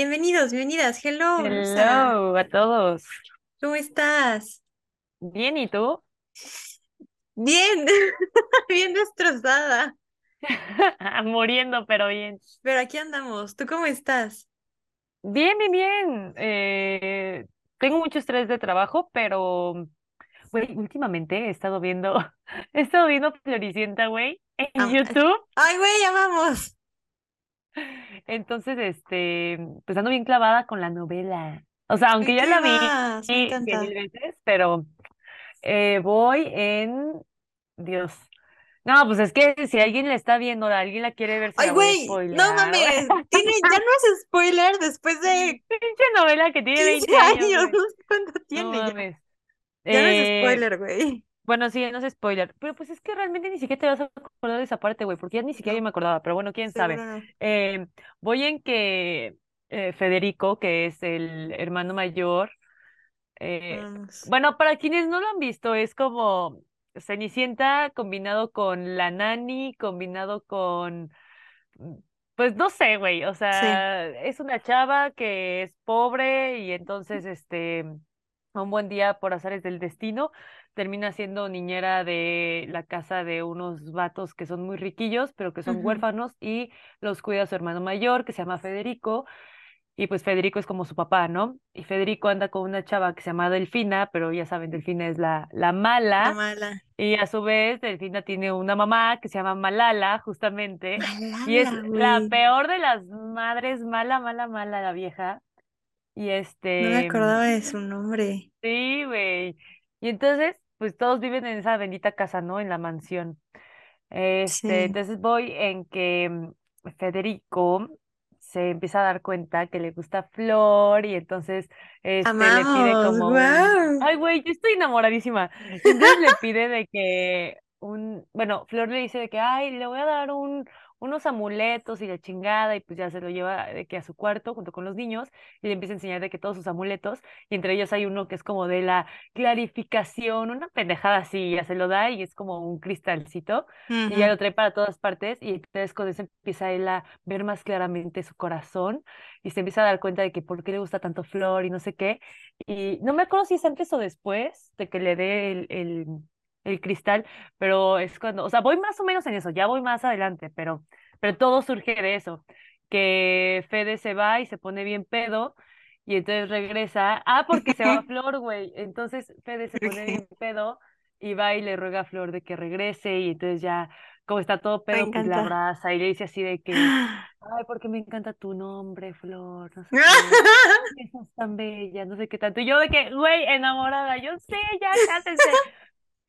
Bienvenidos, bienvenidas. Hello. Hello a todos. ¿Cómo estás? Bien, ¿y tú? Bien, bien destrozada. Muriendo, pero bien. Pero aquí andamos. ¿Tú cómo estás? Bien, bien, bien. Eh, tengo mucho estrés de trabajo, pero, güey, últimamente he estado viendo, he estado viendo Floricienta, güey, en Am- YouTube. Ay, güey, ya vamos. Entonces, este, pues ando bien clavada con la novela. O sea, ¿De aunque ya la vi encanta. mil veces, pero eh, voy en, Dios. No, pues es que si alguien la está viendo, alguien la quiere ver, se Ay, güey, no mames. Tiene, ya no es spoiler después de Pinche novela que tiene 15 20 años, años. No cuánto No tiene ya. mames. Ya no es Eh, spoiler, güey. Bueno, sí, no es spoiler. Pero pues es que realmente ni siquiera te vas a acordar de esa parte, güey, porque ya ni siquiera yo me acordaba. Pero bueno, quién sabe. no. Eh, voy en que eh, Federico, que es el hermano mayor, eh, Vamos. bueno, para quienes no lo han visto, es como Cenicienta combinado con la nani, combinado con mm, Pues no sé, güey, o Sí. sea, es una chava que es pobre y entonces, este, un buen día por azares del destino, termina siendo niñera de la casa de unos vatos que son muy riquillos, pero que son huérfanos y los cuida su hermano mayor, que se llama Federico, y pues Federico es como su papá, ¿no? Y Federico anda con una chava que se llama Delfina, pero ya saben, Delfina es la, la La mala. mala. Y a su vez, Delfina tiene una mamá que se llama Malala, justamente, y es la peor de las madres, mala, mala, mala la vieja. Y No me este, acordaba de su nombre. sí, güey. Y entonces, pues todos viven en esa bendita casa, ¿no? En la mansión. Este, Sí. entonces voy en que mm, Federico se empieza a dar cuenta que le gusta Flor y entonces este le pide como wow. ay güey, yo estoy enamoradísima. Entonces le pide de que un, bueno, Flor le dice de que, ay, le voy a dar un unos amuletos y la chingada y pues ya se lo lleva de que a su cuarto junto con los niños y le empieza a enseñar de que todos sus amuletos y entre ellos hay uno que es como de la clarificación, una pendejada así, ya se lo da y es como un cristalcito y ya lo trae para todas partes y entonces con eso empieza él a ver más claramente su corazón y se empieza a dar cuenta de que por qué le gusta tanto Flor y no sé qué. Y no me acuerdo si es antes o después de que le dé el, el, el cristal, pero es cuando, o sea, voy más o menos en eso, ya voy más adelante, pero, pero todo surge de eso, que Fede se va y se pone bien pedo. Y entonces regresa, ah, porque se va Flor, güey. Entonces Fede se pone bien pedo y va y le ruega a Flor de que regrese y entonces ya como está todo pedo, pues la abraza y le dice así de que, ay, porque me encanta tu nombre, Flor, no sé qué, estás tan bella, no sé qué tanto. Y yo de que, güey, enamorada, yo sé, ya cásense.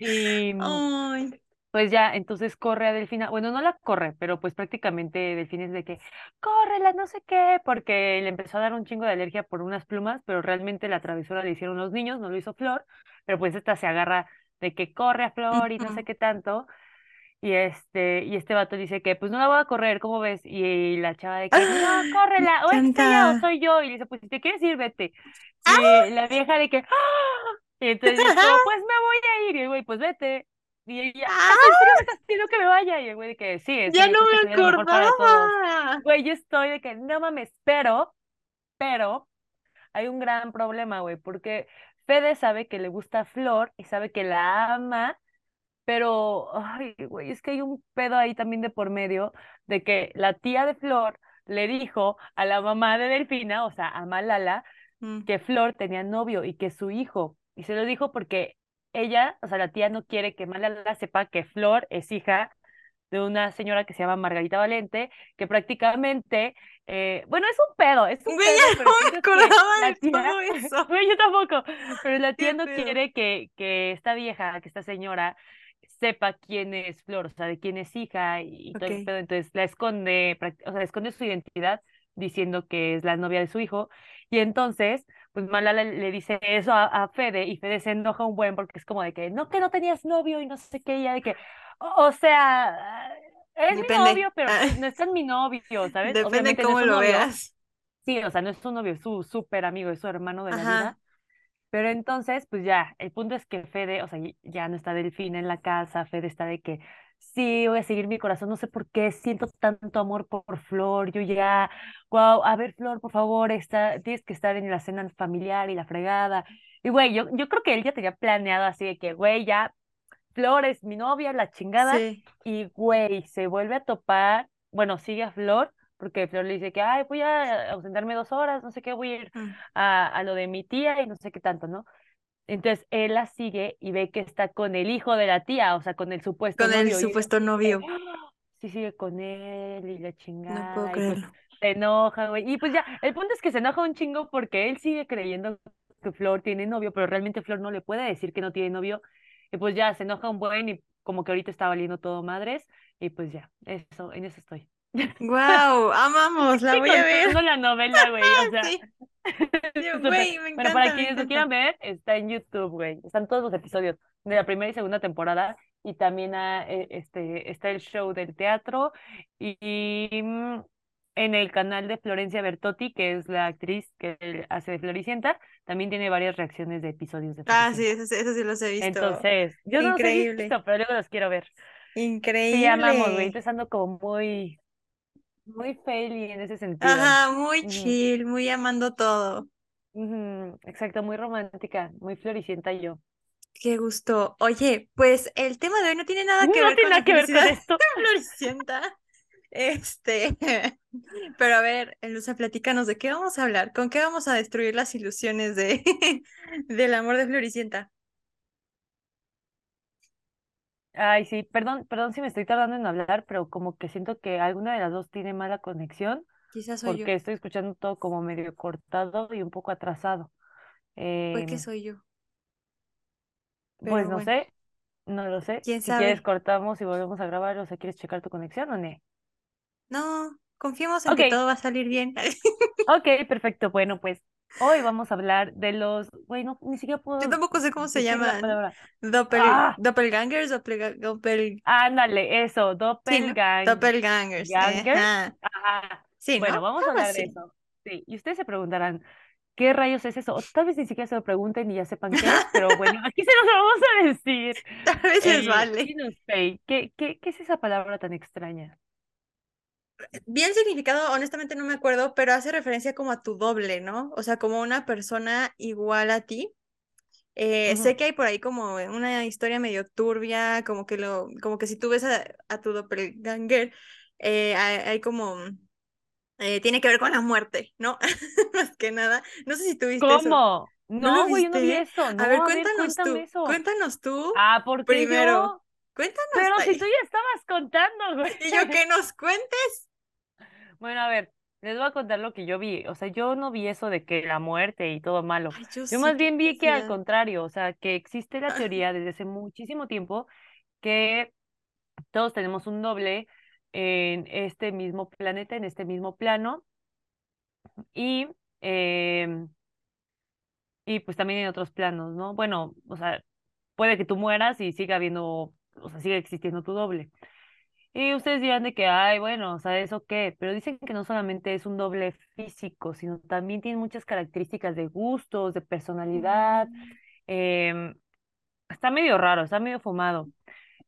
Y mm, Ay, pues ya, entonces corre a Delfina, bueno, no la corre, pero pues prácticamente Delfina es de que, córrela, no sé qué, porque le empezó a dar un chingo de alergia por unas plumas, pero realmente la travesura le hicieron los niños, no lo hizo Flor, pero pues esta se agarra de que corre a Flor y no sé qué tanto. Y este, y este vato dice que pues no la voy a correr, ¿cómo ves? Y la chava de que, no, ¡Ah! Me córrela, o es ella o encanta. soy yo. Y le dice, pues si te quieres ir, vete. ¡Ah! Y la vieja de que, ¡ah! Y entonces es como, pues me voy a ir. Y el güey, pues vete. Y ella, "Ah, ¿en serio me ¡Ah! estás que me vaya? Y el güey de que, sí, en Ya no me acordaba. Güey, yo estoy de que, no mames, pero, pero, hay un gran problema, güey, porque Fede sabe que le gusta Flor y sabe que la ama pero, ay, güey, es que hay un pedo ahí también de por medio de que la tía de Flor le dijo a la mamá de Delfina, o sea, a Malala, Mm, que Flor tenía novio y que su hijo, y se lo dijo porque ella, o sea, la tía no quiere que Malala sepa que Flor es hija de una señora que se llama Margarita Valente, que prácticamente, eh, bueno, es un pedo, es un Güey, pedo, no me acordaba de tía, todo eso. güey, yo tampoco, pero la tía ¿Qué no pedo? quiere que, que esta vieja, que esta señora sepa quién es Flor, o sea, de quién es hija y, todo el Ok. pedo, entonces la esconde, o sea, esconde su identidad diciendo que es la novia de su hijo, y entonces, pues Malala le, dice eso a, a Fede, y Fede se enoja un buen porque es como de que, no, que no tenías novio y no sé qué, y ella de que, o, o sea, es mi novio, pero Ah, no es mi novio, ¿sabes? depende Obviamente cómo lo novio, veas. sí, o sea, no es su novio, es su súper amigo, es su hermano de la vida, pero entonces, pues ya, el punto es que Fede, o sea, ya no está Delfina en la casa, Fede está de que sí, voy a seguir mi corazón, no sé por qué siento tanto amor por Flor, yo ya wow, a ver, Flor, por favor, está, tienes que estar en la cena familiar y la fregada. Y güey, yo, yo creo que él ya tenía planeado así de que, güey, ya, Flor es mi novia, la chingada. Sí. Y güey, se vuelve a topar, bueno, sigue a Flor, porque Flor le dice que, ay, voy a ausentarme dos horas, no sé qué, voy a ir a, a lo de mi tía y no sé qué tanto, ¿no? Entonces él la sigue y ve que está con el hijo de la tía, o sea, con el supuesto Con el novio. y ella supuesto novio. "Ah, Sí, sigue con él y la No puedo chingada. Pues creerlo. se enoja, güey. Y pues ya, el punto es que se enoja un chingo porque él sigue creyendo que Flor tiene novio, pero realmente Flor no le puede decir que no tiene novio. Y pues ya se enoja un buen y como que ahorita está valiendo todo madres. Y pues ya, eso, en eso estoy. Wow, amamos, la voy a ver. la novela, güey. O sea, Sí. Súper. güey, me Bueno, para encanta, me quienes lo encanta. quieran ver, está en YouTube, güey. Están todos los episodios de la primera y segunda temporada. Y también ah, eh, este, está el show del teatro. Y, y, mm, en el canal de Florencia Bertotti, que es la actriz que hace de Floricienta, también tiene varias reacciones de episodios de Ah, sí, eso, sí- eso sí los he visto. Entonces, yo no los he Increíble. visto, pero luego los quiero ver. Sí, amamos, güey. Increíble. Entonces ando como muy, muy faily en ese sentido. Ajá, muy chill, muy amando todo. Exacto, muy romántica, muy floricienta yo. Qué gusto. Oye, pues el tema de hoy no tiene nada que No ver tiene con la nada que ver con esto. floricienta. Este, pero a ver, Luisa, platícanos de qué vamos a hablar, con qué vamos a destruir las ilusiones de del amor de Floricienta. Ay, sí, perdón, perdón si me estoy tardando en hablar, pero como que siento que alguna de las dos tiene mala conexión, Quizás soy yo. porque estoy escuchando todo como medio cortado y un poco atrasado. Puede que Em, soy yo, pues no bueno, sé, no lo sé. quién Si quieres sabe. cortamos y volvemos a grabar, o sea, ¿quieres checar tu conexión o no? No, confiemos en que todo va a salir bien. ok, perfecto. Bueno, pues hoy vamos a hablar de los, bueno, ni siquiera Yo puedo tampoco sé cómo se llaman. Doppel, Ah, doppelgangers, doppelga- doppel, ándale, eso, sí, ¿no? doppelgang, Doppelgangers. gangers. Ajá. Ajá. Sí, Bueno, ¿no? vamos a hablar de eso. Sí, y ustedes se preguntarán, ¿qué rayos es eso? O tal vez ni siquiera se lo pregunten y ya sepan qué es, pero bueno, aquí se los vamos a decir. Tal vez les Eh, vale. dinos, Faye, ¿qué, qué, qué es esa palabra tan extraña? Bien significado, honestamente no me acuerdo, pero hace referencia como a tu doble, ¿no? O sea, como una persona igual a ti. Eh, sé que hay por ahí como una historia medio turbia, como que lo, como que si tú ves a, a tu doppelganger, eh, hay, hay como, eh, tiene que ver con la muerte, ¿no? Más que nada. No sé si tú viste eso. ¿Cómo? ¿No lo No, güey, yo no vi eso. A ver, No, a ver, cuéntanos cuéntame tú, eso. cuéntanos tú Ah, ¿por qué primero. yo? Cuéntanos, Pero si tú ya estabas contando, güey. Y yo que nos cuentes. Bueno, a ver, les voy a contar lo que yo vi. O sea, yo no vi eso de que la muerte y todo malo. Ay, yo más bien vi que al contrario, o sea, que existe la teoría desde hace muchísimo tiempo que todos tenemos un doble en este mismo planeta, en este mismo plano, y, em, y pues también en otros planos, ¿no? Bueno, o sea, puede que tú mueras y siga habiendo, o sea, siga existiendo tu doble. Y ustedes dirán de que, ay, bueno, o sea, ¿eso qué? Pero dicen que no solamente es un doble físico, sino también tiene muchas características de gustos, de personalidad. mm, em, está medio raro, está medio fumado.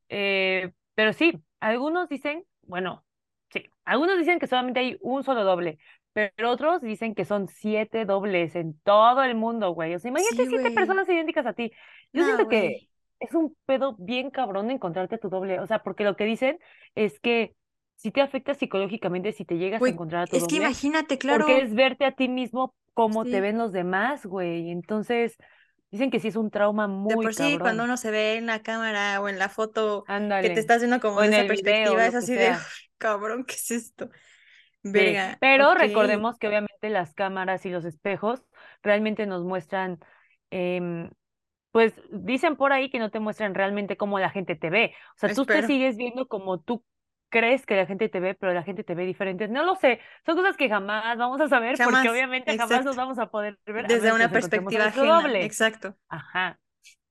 Eh, pero sí, algunos dicen, bueno, sí, algunos dicen que solamente hay un solo doble, pero otros dicen que son siete dobles en todo el mundo, güey. O sea, imagínate Sí, siete güey. personas idénticas a ti. Yo No, siento que. Es un pedo bien cabrón encontrarte a tu doble. O sea, porque lo que dicen es que si te afecta psicológicamente si te llegas a Güey, encontrar a tu es que doble, imagínate, porque claro. es verte a ti mismo como te Sí. ven los demás, güey. Entonces, dicen que sí es un trauma De muy por sí, cuando uno se ve en la cámara o en la foto que te estás viendo como de en esa video, perspectiva, es que así de, sea. "Uf, cabrón, ¿qué es esto? Sí, Verga, pero ok. recordemos que obviamente las cámaras y los espejos realmente nos muestran, em, pues dicen por ahí que no te muestran realmente cómo la gente te ve. O sea, tú te sigues viendo como tú crees que la gente te ve, pero la gente te ve diferente. No lo sé, son cosas que jamás vamos a saber porque obviamente jamás nos vamos a poder ver Desde una perspectiva ajena, doble. exacto. Ajá.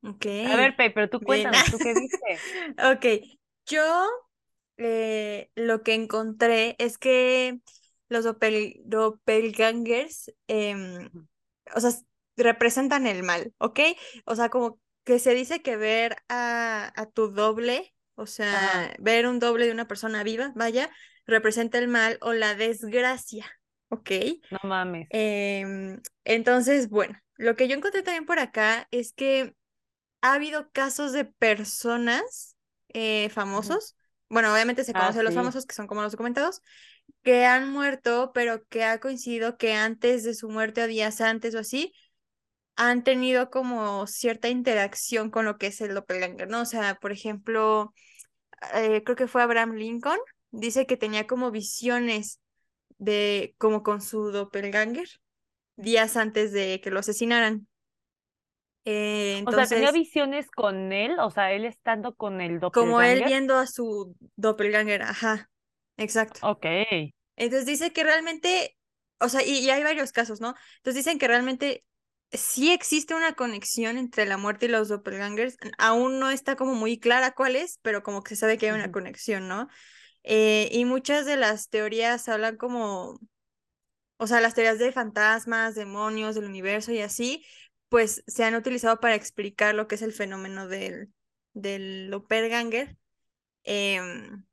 Ok, A ver, Pei, pero tú cuéntanos, ¿tú qué viste? Ok, yo eh, lo que encontré es que los doppel- doppelgangers, em, Ujú. o sea, representan el mal, ¿ok? O sea, como que se dice que ver a, a tu doble, o Ajá. sea, ver un doble de una persona viva, vaya, representa el mal o la desgracia, Ok. No mames. Em, entonces, bueno, lo que yo encontré también por acá es que ha habido casos de personas eh, famosos. Bueno, obviamente se Ah, conoce a los sí. famosos, que son como los documentados, que han muerto, pero que ha coincidido que antes de su muerte o días antes o así, han tenido como cierta interacción con lo que es el doppelganger, ¿no? O sea, por ejemplo, eh, creo que fue Abraham Lincoln, dice que tenía como visiones de como con su doppelganger días antes de que lo asesinaran. Eh, O sea, tenía visiones con él, o sea, él estando con el como él doppelganger. viendo a su doppelganger, ajá, exacto. Ok. Entonces dice que realmente, o sea, y, y hay varios casos, ¿no? Entonces dicen que realmente sí existe una conexión entre la muerte y los doppelgangers. Aún no está como muy clara cuál es, pero como que se sabe que hay una conexión, ¿no? Eh, y muchas de las teorías hablan como, o sea, las teorías de fantasmas, demonios, del universo y así, pues se han utilizado para explicar lo que es el fenómeno del, del doppelganger. Em,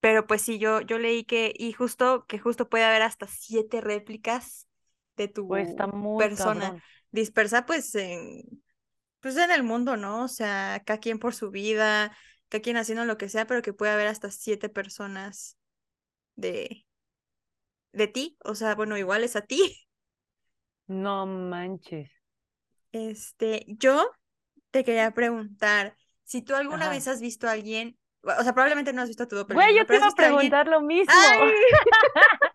pero pues sí, yo, yo leí que, y justo, que justo puede haber hasta siete réplicas de Pues está tu muy persona cabrón. Dispersa pues en, pues en el mundo, ¿no? O sea, cada quien por su vida, cada quien haciendo lo que sea, pero que puede haber hasta siete personas de, de ti. O sea, bueno, iguales a ti. No manches. Este, yo te quería preguntar, si tú alguna Ajá. vez has visto a alguien, o sea, probablemente no has visto a tu doppelganger, yo te iba a preguntar lo mismo. ¡Ay!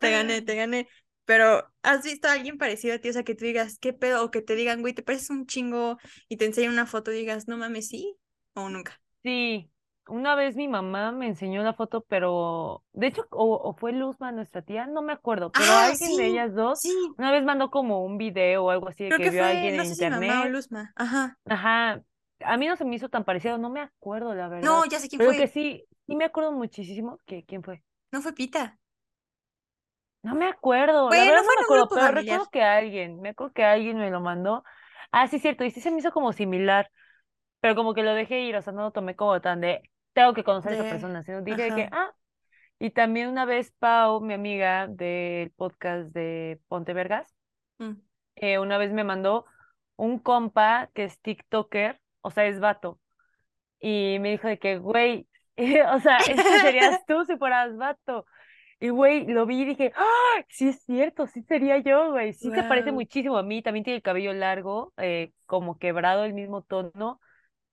Te gané, te gané. Pero, ¿has visto a alguien parecido a ti? O sea, que tú digas, ¿qué pedo? O que te digan, güey, te pareces un chingo y te enseñan una foto y digas, no mames, sí, o nunca. Sí, una vez mi mamá me enseñó la foto, pero de hecho, o, o fue Luzma, nuestra tía, no me acuerdo, pero Ah, alguien de ellas dos sí. una vez mandó como un video o algo así de Creo que que vio a fue, alguien no en sé si mamá o internet. Luzma. Ajá. Ajá, a mí no se me hizo tan parecido, no me acuerdo, la No, verdad, ya sé quién pero que fue. sí, sí me acuerdo muchísimo que quién fue. No fue Pita. No me acuerdo, la Bueno, verdad no me acuerdo, grupo pero familiar recuerdo que alguien, me acuerdo que alguien me lo mandó. Ah, sí, cierto, y sí se me hizo como similar, pero como que lo dejé ir, o sea, no lo tomé como tan de, tengo que conocer a esa persona, sino dije que, ah, y también una vez Pau, mi amiga del podcast de Ponte Vergas, mm. eh, una vez me mandó un compa que es TikToker, o sea, es vato, y me dijo de que, güey, o sea, este serías tú si fueras vato. Y güey, lo vi y dije, ¡ah! Sí es cierto, sí sería yo, güey. Sí se parece Wow. muchísimo a mí. También tiene el cabello largo, eh, como quebrado, el mismo tono.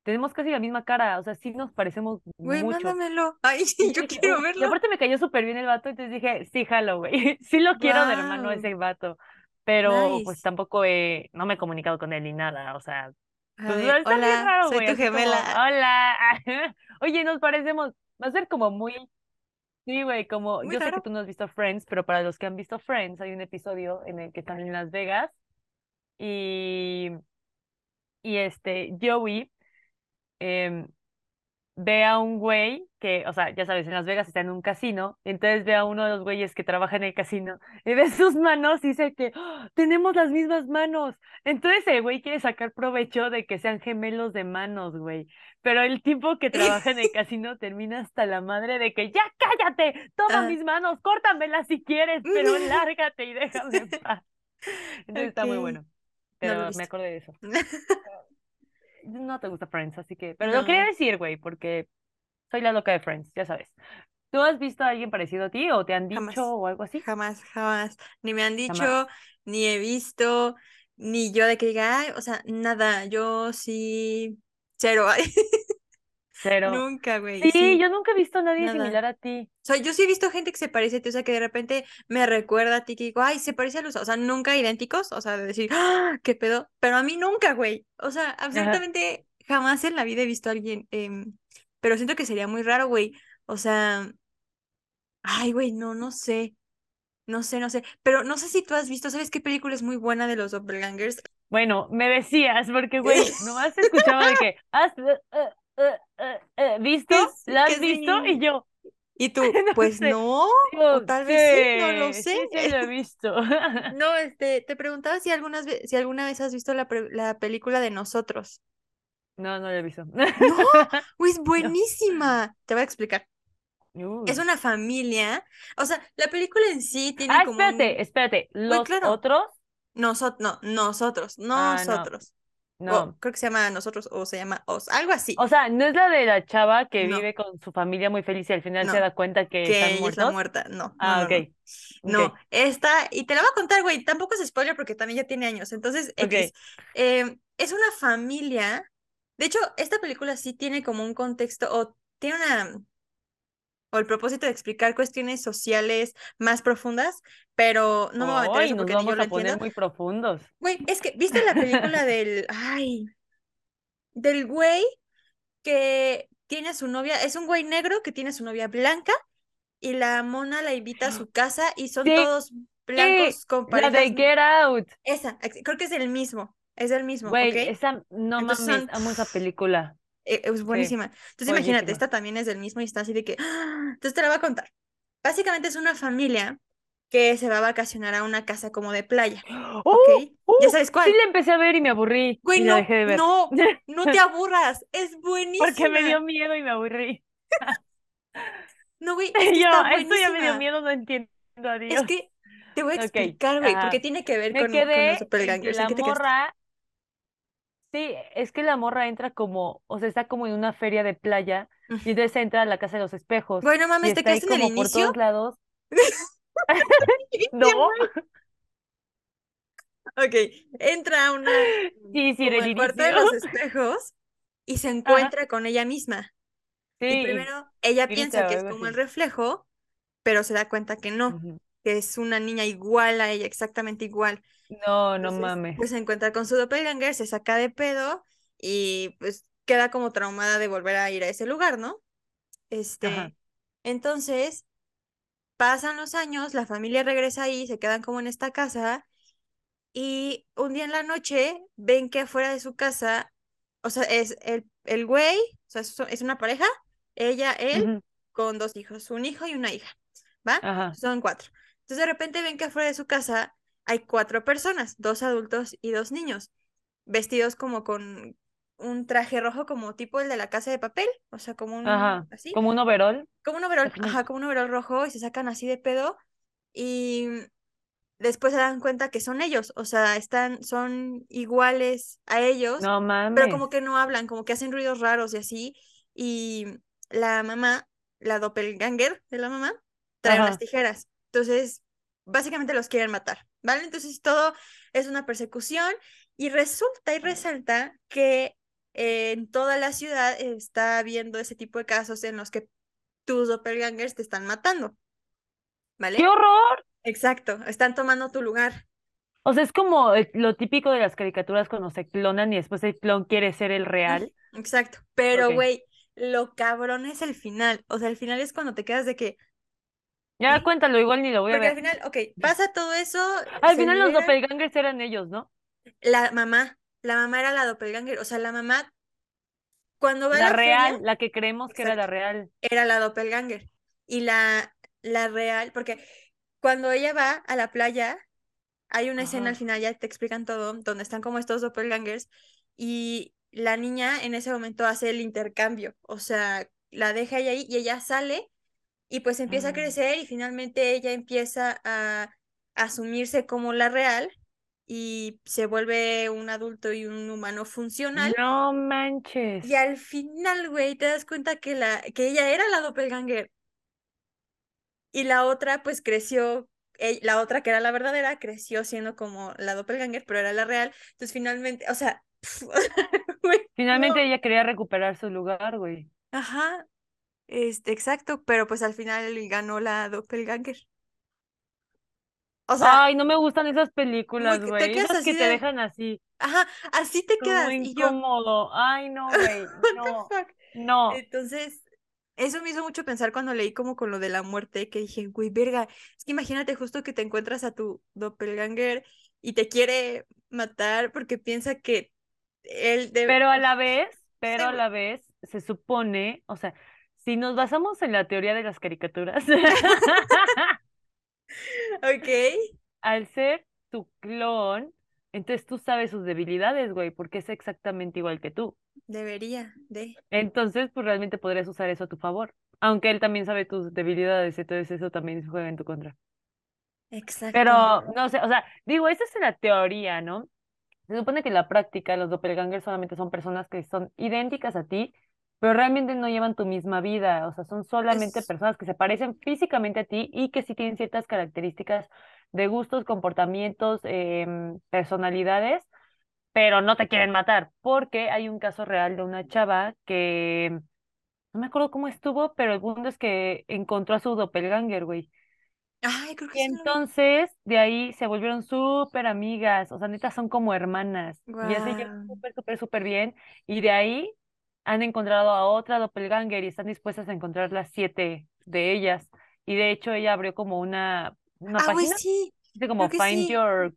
Tenemos casi la misma cara, o sea, sí nos parecemos Güey, mucho. mándamelo. Ay, yo dije, quiero "Uy", y verlo. aparte me cayó súper bien el vato, entonces dije, sí, jalo, güey. Sí lo quiero de hermano Wow. ese vato. Pero pues tampoco he, no me he comunicado con él ni nada, o sea, pues de, está bien hola, raro, soy güey, tu como, gemela. hola. Oye, nos parecemos. Va a ser como muy Sí, güey, como Muy yo sé que tú no has visto Friends, pero para los que han visto Friends, hay un episodio en el que están en Las Vegas y, y este Joey em, ve a un güey que, o sea, ya sabes, en Las Vegas está en un casino, entonces ve a uno de los güeyes que trabaja en el casino y ve sus manos y dice que "¡Ah! tenemos las mismas manos. Entonces el güey quiere sacar provecho de que sean gemelos de manos, güey. Pero el tipo que trabaja en el casino termina hasta la madre de que ya cállate, toma Ah. mis manos, córtamelas si quieres, pero lárgate y déjame en paz. Entonces está muy bueno, no pero me acordé de eso. No te gusta Friends, así que, pero lo quería No, decir, güey, porque soy la loca de Friends, ya sabes. ¿Tú has visto a alguien parecido a ti o te han dicho jamás, o algo así? jamás, jamás. Ni me han Jamás. dicho, ni he visto, ni yo de que diga, ay, o sea, nada, yo sí, cero, Cero. nunca, güey, Sí, sí, yo nunca he visto a nadie nada. similar a ti. O sea, yo sí he visto gente que se parece a ti, o sea, que de repente me recuerda a ti, que digo, ay, se parece a Luz, o sea, nunca idénticos, o sea, de decir, ¡ah! ¿Qué pedo? Pero a mí nunca, güey. O sea, Ajá. absolutamente jamás en la vida he visto a alguien, em, pero siento que sería muy raro, güey. O sea, ay, güey, no, no sé, no sé, no sé. Pero no sé si tú has visto, ¿sabes qué película es muy buena de los doppelgangers? Bueno, me decías, porque, güey, nomás escuchaba de que, ¿has visto? ¿La has visto? Y yo, Y tú, no pues sé, no, o tal vez sí, no lo sé. sí, sí lo he visto. No, este, te preguntaba si algunas si alguna vez has visto la, la película de Nosotros. No, no lo he visto. No, es No. buenísima. Te voy a explicar. Es Uy. una familia. O sea, la película en sí tiene Ah, como espérate, un... espérate. Uy, Los claro. otros. Nosotros, no, nosotros, Ah, no, nosotros. O no. creo que se llama nosotros o se llama os, algo así. O sea, no es la de la chava que No, vive con su familia muy feliz y al final se da cuenta que que están ella es la muertos. muerta. No, Ah, ok, No, ok, esta, y te la voy a contar, güey, tampoco es spoiler porque también ya tiene años. Entonces, X. Eh, es una familia. De hecho, esta película sí tiene como un contexto o tiene una, o el propósito de explicar cuestiones sociales más profundas, pero no me voy a meter eso nos porque ni yo vamos lo a poner entiendo. muy profundos. Güey, es que, ¿viste la película del, ay, del güey que tiene a su novia, es un güey negro que tiene a su novia blanca y la mona la invita a su casa y son Sí, todos blancos con la de parejas. Get Out. Esa, creo que es el mismo, es el mismo. Güey, esa, no Entonces mames, son, amo esa película. eh, es Sí, buenísima. Entonces imagínate, buenísima. esta también es del mismo y está así de que, ¡ah! entonces te la voy a contar. Básicamente es una familia que se va a vacacionar a una casa como de playa, ¡Uh! ¿ok? Ya ¡Uh! sabes Sí cuál. la empecé a ver y me aburrí Güey, y la no, dejé de ver. no, no te aburras, es Porque me buenísima. dio miedo y me aburrí. No, güey, es que Yo, está esto ya me dio buenísima. miedo, no entiendo a Es que te voy a explicar, güey, porque tiene que ver Me con, con los quedé que doppelgangers. ¿En la qué te morra, sí, es que la morra entra como, o sea, está como en una feria de playa y entonces entra a la casa de los espejos Güey, no y mames, ¿te quedaste en el como por inicio? todos lados. No. Ok, entra a una, sí, sí, el cuarto de inicio. los espejos y se Ajá, encuentra con ella misma. Y sí, primero ella piensa grita que es como el reflejo, pero se da cuenta que no, que es una niña igual a ella, exactamente igual. No, no Entonces, mames. pues se encuentra con su doppelganger, se saca de pedo y pues queda como traumada de volver a ir a ese lugar, ¿no? Ajá, Este, entonces pasan los años, la familia regresa ahí, se quedan como en esta casa y un día en la noche ven que afuera de su casa, o sea, es el, el güey, o sea, es, una pareja, ella, él, con dos hijos, un hijo y una hija, ¿va? ajá, Son cuatro. Entonces de repente ven que afuera de su casa hay cuatro personas, dos adultos y dos niños, vestidos como con un traje rojo como tipo el de la casa de papel, o sea, como un, ajá. así, Como un overall. como un overol, ajá, como un overol rojo y se sacan así de pedo y después se dan cuenta que son ellos, o sea, están, son iguales a ellos, No pero mames. como que no hablan, como que hacen ruidos raros y así, y la mamá, la doppelganger de la mamá, trae unas Ajá. tijeras, entonces básicamente los quieren matar, ¿vale? Entonces todo es una persecución y resulta y resalta que eh, en toda la ciudad está habiendo ese tipo de casos en los que tus doppelgangers te están matando, ¡Qué ¿vale? horror! Exacto, están tomando tu lugar. O sea, es como el- lo típico de las caricaturas cuando se clonan y después el clon quiere ser el real. Exacto, pero güey, lo cabrón es el final, o sea, el final es cuando te quedas de que, Ya cuéntalo, igual ni lo voy a Porque al ver. final, ok, pasa todo eso, Al se final los doppelgangers eran ellos, ¿no? la mamá, la mamá era la doppelganger, o sea, la mamá cuando va a La la feria, real, la que creemos que era la real. era la doppelganger, y la, la real, porque cuando ella va a la playa, hay una escena al final, ya te explican todo, donde están como estos doppelgangers y la niña en ese momento hace el intercambio, o sea, la deja ella ahí y ella sale y pues empieza a crecer y finalmente ella empieza a asumirse como la real y se vuelve un adulto y un humano funcional No y manches. al final, güey, te das cuenta que la que ella era la doppelganger y la otra pues creció eh, la otra que era la verdadera creció siendo como la doppelganger, pero era la real. Entonces finalmente, o sea. Finalmente ella quería recuperar su lugar, güey. Ajá, este, exacto, pero pues al final ganó la doppelganger. O sea, Ay, no me gustan esas películas, te güey. quedas Esas así que te de, dejan así, ajá, así te como quedas. Y yo, incómodo. Ay, no, güey. No, no. Entonces, eso me hizo mucho pensar cuando leí como con lo de la muerte, que dije, güey, verga, es que imagínate justo que te encuentras a tu doppelganger y te quiere matar porque piensa que él debe, Pero a oh, la vez, pero a la vez, se supone, o sea, si nos basamos en la teoría de las caricaturas, Ok, al ser tu clon, entonces tú sabes sus debilidades, güey, porque es exactamente igual que tú. debería de. Entonces, pues realmente podrías usar eso a tu favor. Aunque él también sabe tus debilidades, entonces eso también juega en tu contra. Exacto. Pero, no sé, o sea, digo, esa es la teoría, ¿no? Se supone que en la práctica los doppelgangers solamente son personas que son idénticas a ti, pero realmente no llevan tu misma vida, o sea, son solamente Es... personas que se parecen físicamente a ti y que sí tienen ciertas características de gustos, comportamientos, em, personalidades, pero no te quieren matar, porque hay un caso real de una chava que, no me acuerdo cómo estuvo, pero el punto es que encontró a su doppelganger, güey. Ay, creo que Y sí lo entonces de ahí se volvieron súper amigas, o sea, neta son como hermanas, y ya se llevan súper, súper, súper bien, y de ahí han encontrado a otra doppelganger y están dispuestas a encontrar las siete de ellas. Y de hecho ella abrió como una, una Ah, página, sí. dice como Find sí. Your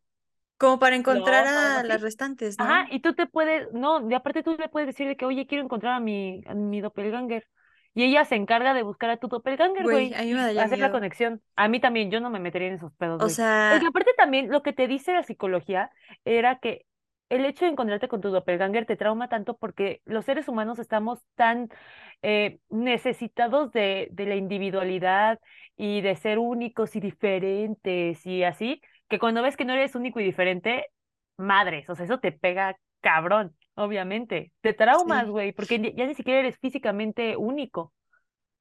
Como para encontrar a las restantes, Ajá, ¿no? y tú te puedes, no, y aparte tú le puedes decir de que, oye, quiero encontrar a mi, a mi doppelganger. Y ella se encarga de buscar a tu doppelganger, Güey, hacer la conexión. A mí también, yo no me metería en esos pedos, O güey. Porque sea, aparte también lo que te dice la psicología era que el hecho de encontrarte con tu doppelganger te trauma tanto porque los seres humanos estamos tan eh, necesitados de, de la individualidad y de ser únicos y diferentes y así, que cuando ves que no eres único y diferente, madres, o sea, eso te pega cabrón, obviamente. Te traumas, sí, güey, porque ya ni siquiera eres físicamente único.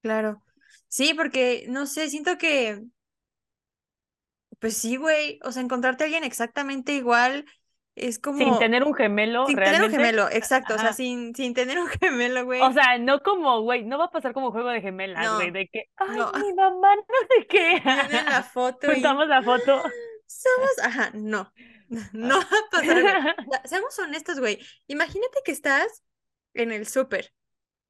claro. Sí, porque, no sé, siento que, pues sí, güey, o sea, encontrarte a alguien exactamente igual es Sin como, tener un gemelo, sin tener un gemelo, exacto, o sea, sin, sin tener un gemelo, O güey. sea, no como, güey, no va a pasar como juego de gemelas, güey, de que, ay, no, mi mamá, no sé qué. tienen la foto y Juntamos la foto. somos, ajá, no, no va a pasar, güey. O seamos honestos, güey. Imagínate que estás en el súper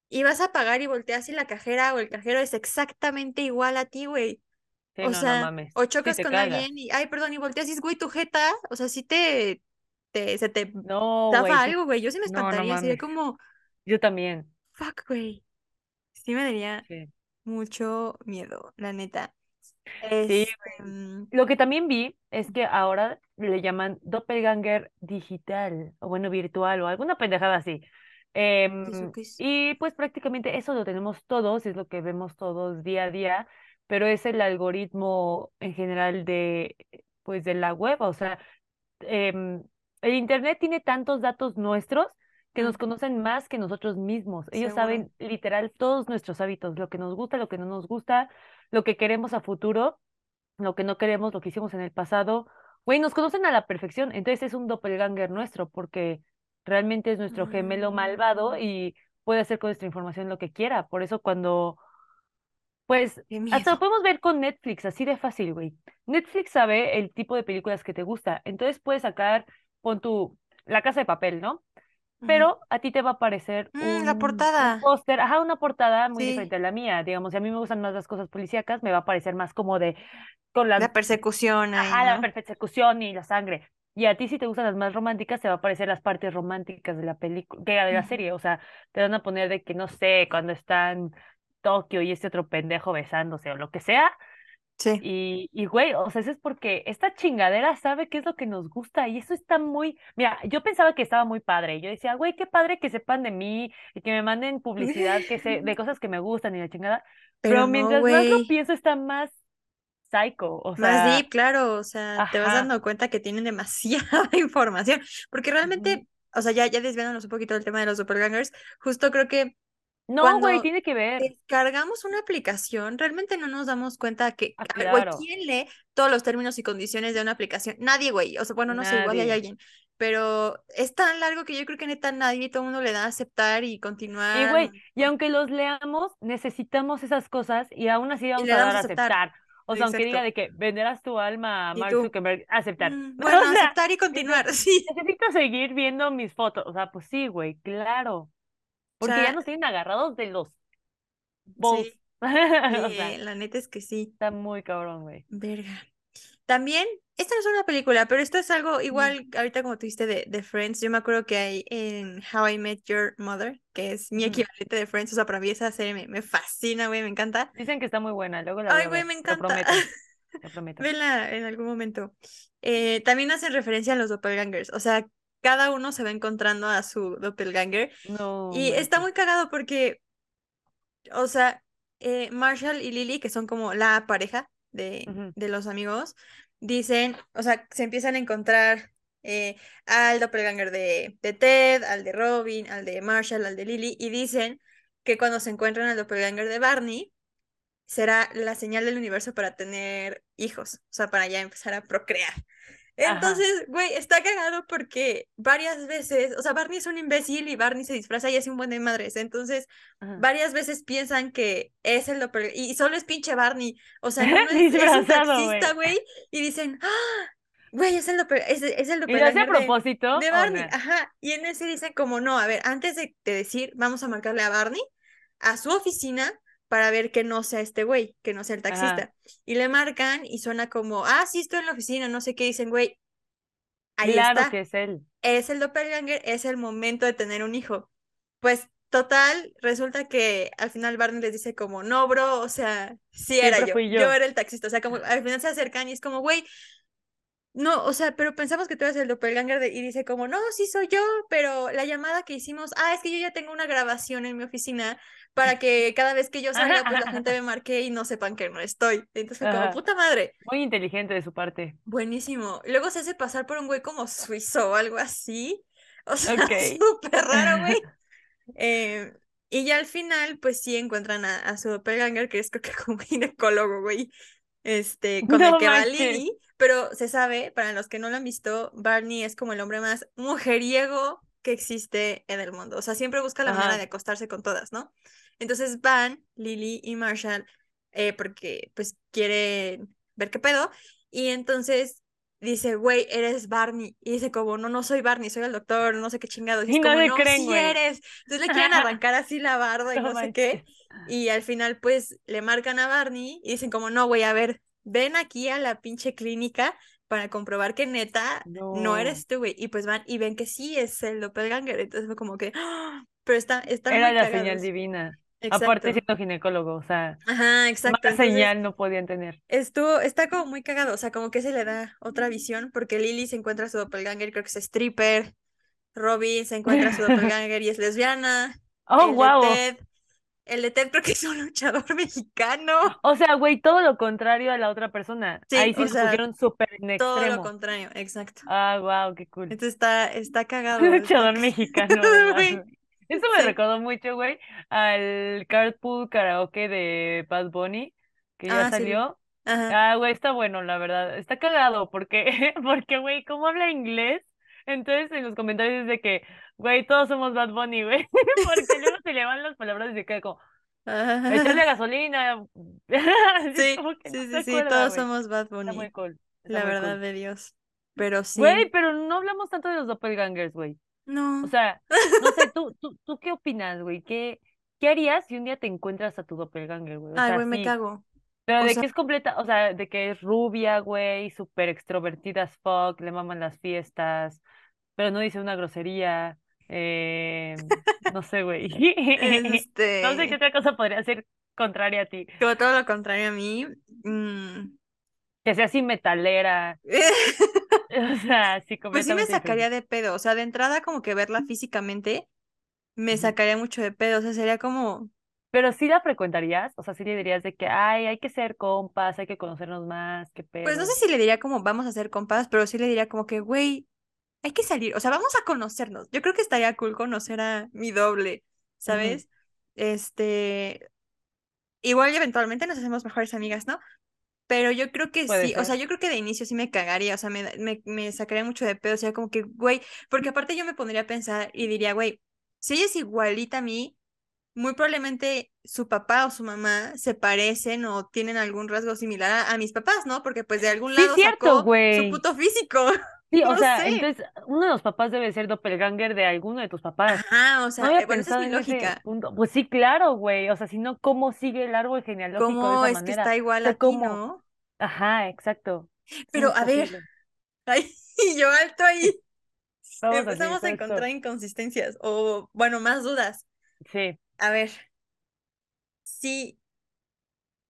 y vas a pagar y volteas y la cajera o el cajero es exactamente igual a ti, güey. Sí, O no, no sea, mames. o chocas con alguien y, ay, perdón, y volteas y es, güey, tu jeta, o sea, sí te, te, se te No, sí. algo, güey. Yo sí me No, no espantaría, sería como, Yo también. fuck, güey. Sí me daría Sí. mucho miedo, la neta. Sí, Este, mm, Lo que también vi es que ahora le llaman doppelganger digital, o bueno, virtual, o alguna pendejada así. ¿eso Em, qué es? y pues prácticamente eso lo tenemos todos, es lo que vemos todos día a día, pero es el algoritmo en general de, pues, de la web, o sea, em, el Internet tiene tantos datos nuestros que nos conocen más que nosotros mismos. Ellos seguro. saben literal todos nuestros hábitos, lo que nos gusta, lo que no nos gusta, lo que queremos a futuro, lo que no queremos, lo que hicimos en el pasado. Güey, nos conocen a la perfección. Entonces es un doppelganger nuestro porque realmente es nuestro gemelo malvado Mm, y puede hacer con nuestra información lo que quiera. Por eso cuando pues hasta lo podemos ver con Netflix, así de fácil, güey. Netflix sabe el tipo de películas que te gusta, entonces puedes sacar, pon tu La Casa de Papel, ¿no? Pero a ti te va a aparecer Mm, la un, un portada. póster, ajá, una portada muy Sí, diferente a la mía. Digamos, si a mí me gustan más las cosas policíacas, me va a parecer más como de, con las, la persecución ahí, ajá, la ¿no? persecución y la sangre. Y a ti, si te gustan las más románticas, te va a aparecer las partes románticas de la película, de la Ujú. serie. O sea, te van a poner de que, no sé, cuando están Tokio y este otro pendejo besándose o lo que sea. Sí. Y, y güey, o sea, eso es porque esta chingadera sabe qué es lo que nos gusta y eso está muy, mira, yo pensaba que estaba muy padre. Yo decía, güey, qué padre que sepan de mí y que me manden publicidad que sé, de cosas que me gustan y la chingada. Pero Pero no, mientras más lo pienso, está más psycho. O Más sea, deep, claro, o sea, te vas dando cuenta que tienen demasiada información, porque realmente, o sea, ya, ya desviándonos un poquito del tema de los doppelgangers, justo creo que No, güey, tiene que ver. descargamos una aplicación, realmente no nos damos cuenta que, Ah, a ver, güey, claro, ¿quién lee todos los términos y condiciones de una aplicación? Nadie, güey, o sea, bueno, no sé, igual hay nadie. alguien, pero es tan largo que yo creo que neta nadie, y todo el mundo le da a aceptar y Y continuar güey, y aunque los leamos, necesitamos esas cosas y aún así y vamos a dar a aceptar. aceptar. O sea, aunque diga Exacto. de que venderás tu alma a Y Mark Zuckerberg, aceptar. "Mm, O bueno, sea, aceptar y continuar, sí. necesito seguir viendo mis fotos. O sea, pues sí, güey, claro. O Porque ya sea, nos tienen agarrados de los sí. O sea, eh, la neta es que sí. está muy cabrón, güey. Verga. También, esta no es una película, pero esto es algo Mm, igual, ahorita como tú dijiste de, de Friends, yo me acuerdo que hay en How I Met Your Mother, que es mi equivalente de Friends, o sea, para mí esa serie me, me fascina, güey, me encanta. Dicen que está muy buena, luego la Ay, güey, me lo encanta. prometo, lo prometo. Vela en algún momento. Eh, también hacen referencia a los doppelgangers, o sea, cada uno se va encontrando a su doppelganger. No y está muy cagado porque, o sea, eh, Marshall y Lily, que son como la pareja de, de los amigos, dicen, o sea, se empiezan a encontrar eh, al doppelganger de, de Ted, al de Robin, al de Marshall, al de Lily, y dicen que cuando se encuentran al doppelganger de Barney, será la señal del universo para tener hijos, o sea, para ya empezar a procrear. Entonces, güey, está cagado porque varias veces, o sea, Barney es un imbécil y Barney se disfraza y hace un buen de madres. Entonces, Ajá. varias veces piensan que es el doppelganger y solo es pinche Barney. O sea, no es, es un taxista, güey, y dicen, ¡ah! Güey, es el, es, es el ¿Y lo hace a doppelganger de, propósito? de Barney. no? Ajá. Y en ese dicen como, no, a ver, antes de, de decir, vamos a marcarle a Barney a su oficina para ver que no sea este güey, que no sea el taxista. Y le marcan y suena como, ah, sí, estoy en la oficina, no sé qué, dicen, güey, ahí claro está, que es él. es el doppelganger, es el momento de tener un hijo. Pues total, resulta que al final Barney les dice como, no, bro, o sea, sí era yo, yo. yo. era el taxista, o sea, como al final se acercan y es como, güey, no, o sea, pero pensamos que tú eres el doppelganger de- y dice como, no, sí soy yo, pero la llamada que hicimos, ah, es que yo ya tengo una grabación en mi oficina para que cada vez que yo salga, pues la gente me marque y no sepan que no estoy. Entonces fue como, puta madre, Muy inteligente de su parte. buenísimo. Luego se hace pasar por un güey como suizo o algo así. O sea, súper raro, güey. Eh, y ya al final, pues sí encuentran a, a su doppelganger, que es creo que como ginecólogo, güey. Este, con el que va. Lily, pero se sabe, para los que no lo han visto, Barney es como el hombre más mujeriego que existe en el mundo. O sea, siempre busca la manera de acostarse con todas, ¿no? Entonces van Lily y Marshall eh, porque pues quieren ver qué pedo. Y entonces dice, güey, eres Barney. Y dice como, no, no soy Barney, soy el doctor, no sé qué chingados. Y, Y no como, le no, creen, sí eres. Entonces le quieren arrancar así la barda y No sé qué. Y al final, pues, le marcan a Barney y dicen como, no, güey, a ver, ven aquí a la pinche clínica para comprobar que neta no, No. eres tú, güey. Y pues van y ven que sí es el doppelganger. Entonces fue como que, ¡ah! pero está, está Era muy la cagados. señal divina. Aparte siendo ginecólogo, o sea, Ajá, exacto. más Entonces, señal no podían tener. estuvo, está como muy cagado, o sea, como que se le da otra visión, porque Lily se encuentra a su doppelganger, creo que es stripper, Robin se encuentra a su doppelganger y es lesbiana, Oh, el wow. de Ted, el de Ted creo que es un luchador mexicano, O sea, güey, todo lo contrario a la otra persona. Sí, Ahí sí o sea, pusieron súper en todo lo contrario, exacto. Ah, wow, qué cool. Entonces está, está cagado. Está luchador ca- mexicano. Eso me sí. recordó mucho, güey, al Carpool Karaoke de Bad Bunny, que ya Ah, salió. Ah, güey, está bueno, la verdad. Está cagado, porque, porque, güey, ¿cómo habla inglés? Entonces en los comentarios es de que, güey, todos somos Bad Bunny, güey. Porque luego se le van las palabras y se queda como, echarle gasolina. Sí, como que sí, no sí, sí, todos somos Bad Está muy Bunny, cool. Está la muy verdad cool. de Dios. Pero sí. Güey, pero no hablamos tanto de los doppelgangers, güey. No. O sea, no sé, ¿tú, tú, tú qué opinas, güey? ¿Qué, ¿Qué harías si un día te encuentras a tu doppelganger, güey? O Ay, güey, me cago. pero O de sea- que es completa, o sea, de que es rubia, güey, súper extrovertida as fuck, le maman las fiestas, pero no dice una grosería, eh, no sé, güey. No sé qué Este, otra cosa podría ser contraria a ti. como todo lo contrario a mí. mm, Que sea así metalera, o sea, así Pues sí me sacaría de pedo. O sea, de entrada, como que verla físicamente me sacaría mucho de pedo. O sea, sería como. Pero sí la frecuentarías, o sea, sí le dirías de que, ay, hay que ser compas, hay que conocernos más, qué pedo. Pues no sé si le diría como vamos a ser compas, pero sí le diría como que, güey, hay que salir. O sea, vamos a conocernos. Yo creo que estaría cool conocer a mi doble, ¿sabes? Este. Igual y eventualmente nos hacemos mejores amigas, ¿no? Pero yo creo que sí, o sea, yo creo que de inicio sí me cagaría, o sea, me, me, me sacaría mucho de pedo, o sea, como que, güey, porque aparte yo me pondría a pensar y diría, güey, si ella es igualita a mí, muy probablemente su papá o su mamá se parecen o tienen algún rasgo similar a, a mis papás, ¿no? Porque pues de algún Sí, lado cierto, sacó su puto físico. Sí, o no sea, sé. entonces uno de los papás debe ser doppelganger de alguno de tus papás. Ajá, o No sea, había eh, bueno, esa es mi lógica. Pues sí, claro, güey. O sea, si no, ¿cómo sigue el árbol genealógico de ¿Cómo esa es que manera? está O igual sea, aquí, ¿cómo? no? Ajá, exacto. No Pero a ver, ay, y yo alto ahí. Vamos Empezamos a esto. encontrar inconsistencias o, bueno, más dudas. Sí. A ver, sí,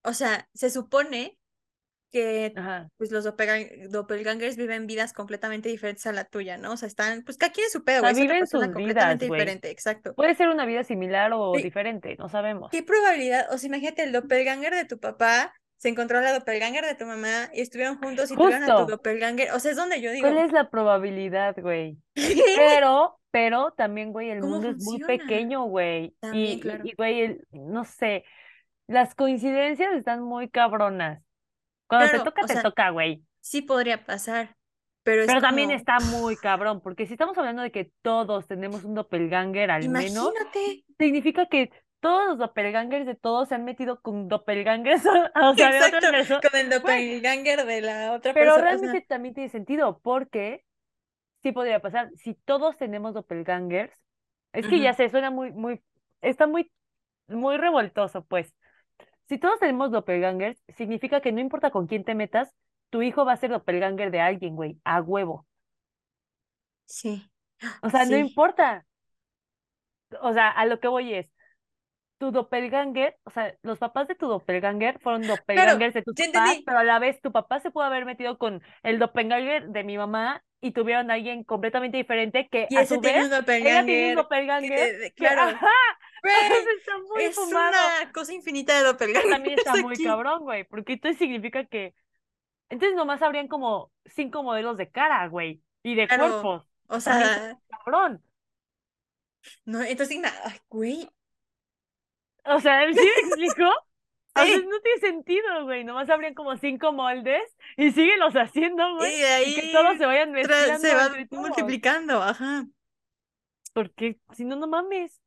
o sea, se supone que Ajá. pues los doppelgang- doppelgangers viven vidas completamente diferentes a la tuya, ¿no? O sea, están, pues cada quien es su pedo, O sea, güey, es otra viven sus completamente vidas, diferente, exacto. Puede ser una vida similar o Sí. diferente, no sabemos. ¿Qué probabilidad? O sea, imagínate el doppelganger de tu papá, se encontró la doppelganger de tu mamá y estuvieron juntos y tuvieron a tu doppelganger. O sea, es donde yo digo, ¿Cuál es la probabilidad, güey? Pero, pero también, güey, el ¿Cómo mundo es muy pequeño, güey. También, Y, y- claro. y, güey, el- no sé, las coincidencias están muy cabronas. Cuando te toca, te sea, toca, güey. sí podría pasar, pero es Pero también como, está muy cabrón, porque si estamos hablando de que todos tenemos un doppelganger al menos, imagínate. significa que todos los doppelgangers de todos se han metido con doppelgangers, o sea, Exacto, con el doppelganger de la otra Pero persona. o sea, realmente también tiene sentido, porque sí podría pasar. Si todos tenemos doppelgangers, es que ya sé, suena muy, muy, está muy, muy revoltoso, pues. Si todos tenemos doppelgangers, significa que no importa con quién te metas, tu hijo va a ser doppelganger de alguien, güey, a huevo. sí, O sea, no importa. O sea, a lo que voy es, tu doppelganger, o sea, los papás de tu doppelganger fueron doppelgangers de tus papás, entendí. pero a la vez tu papá se pudo haber metido con el doppelganger de mi mamá y tuvieron a alguien completamente diferente que Y a ese su tiene vez un ella tiene un doppelganger. que, doppelganger de- que, claro, ajá, güey, es fumado. una cosa infinita de Pero doppelgangers también está muy aquí. cabrón, güey, porque entonces significa que, entonces nomás habrían como cinco modelos de cara, güey, y de Claro, cuerpos. o También sea, cabrón. no, entonces, nada, ay, güey, O sea, ¿sí me explico? A veces no tiene sentido, güey. Nomás habrían como cinco moldes y síguelos haciendo, y güey. de Y que todos ahí se vayan mezclando se va entre todos. multiplicando, ajá. Porque si no, no mames.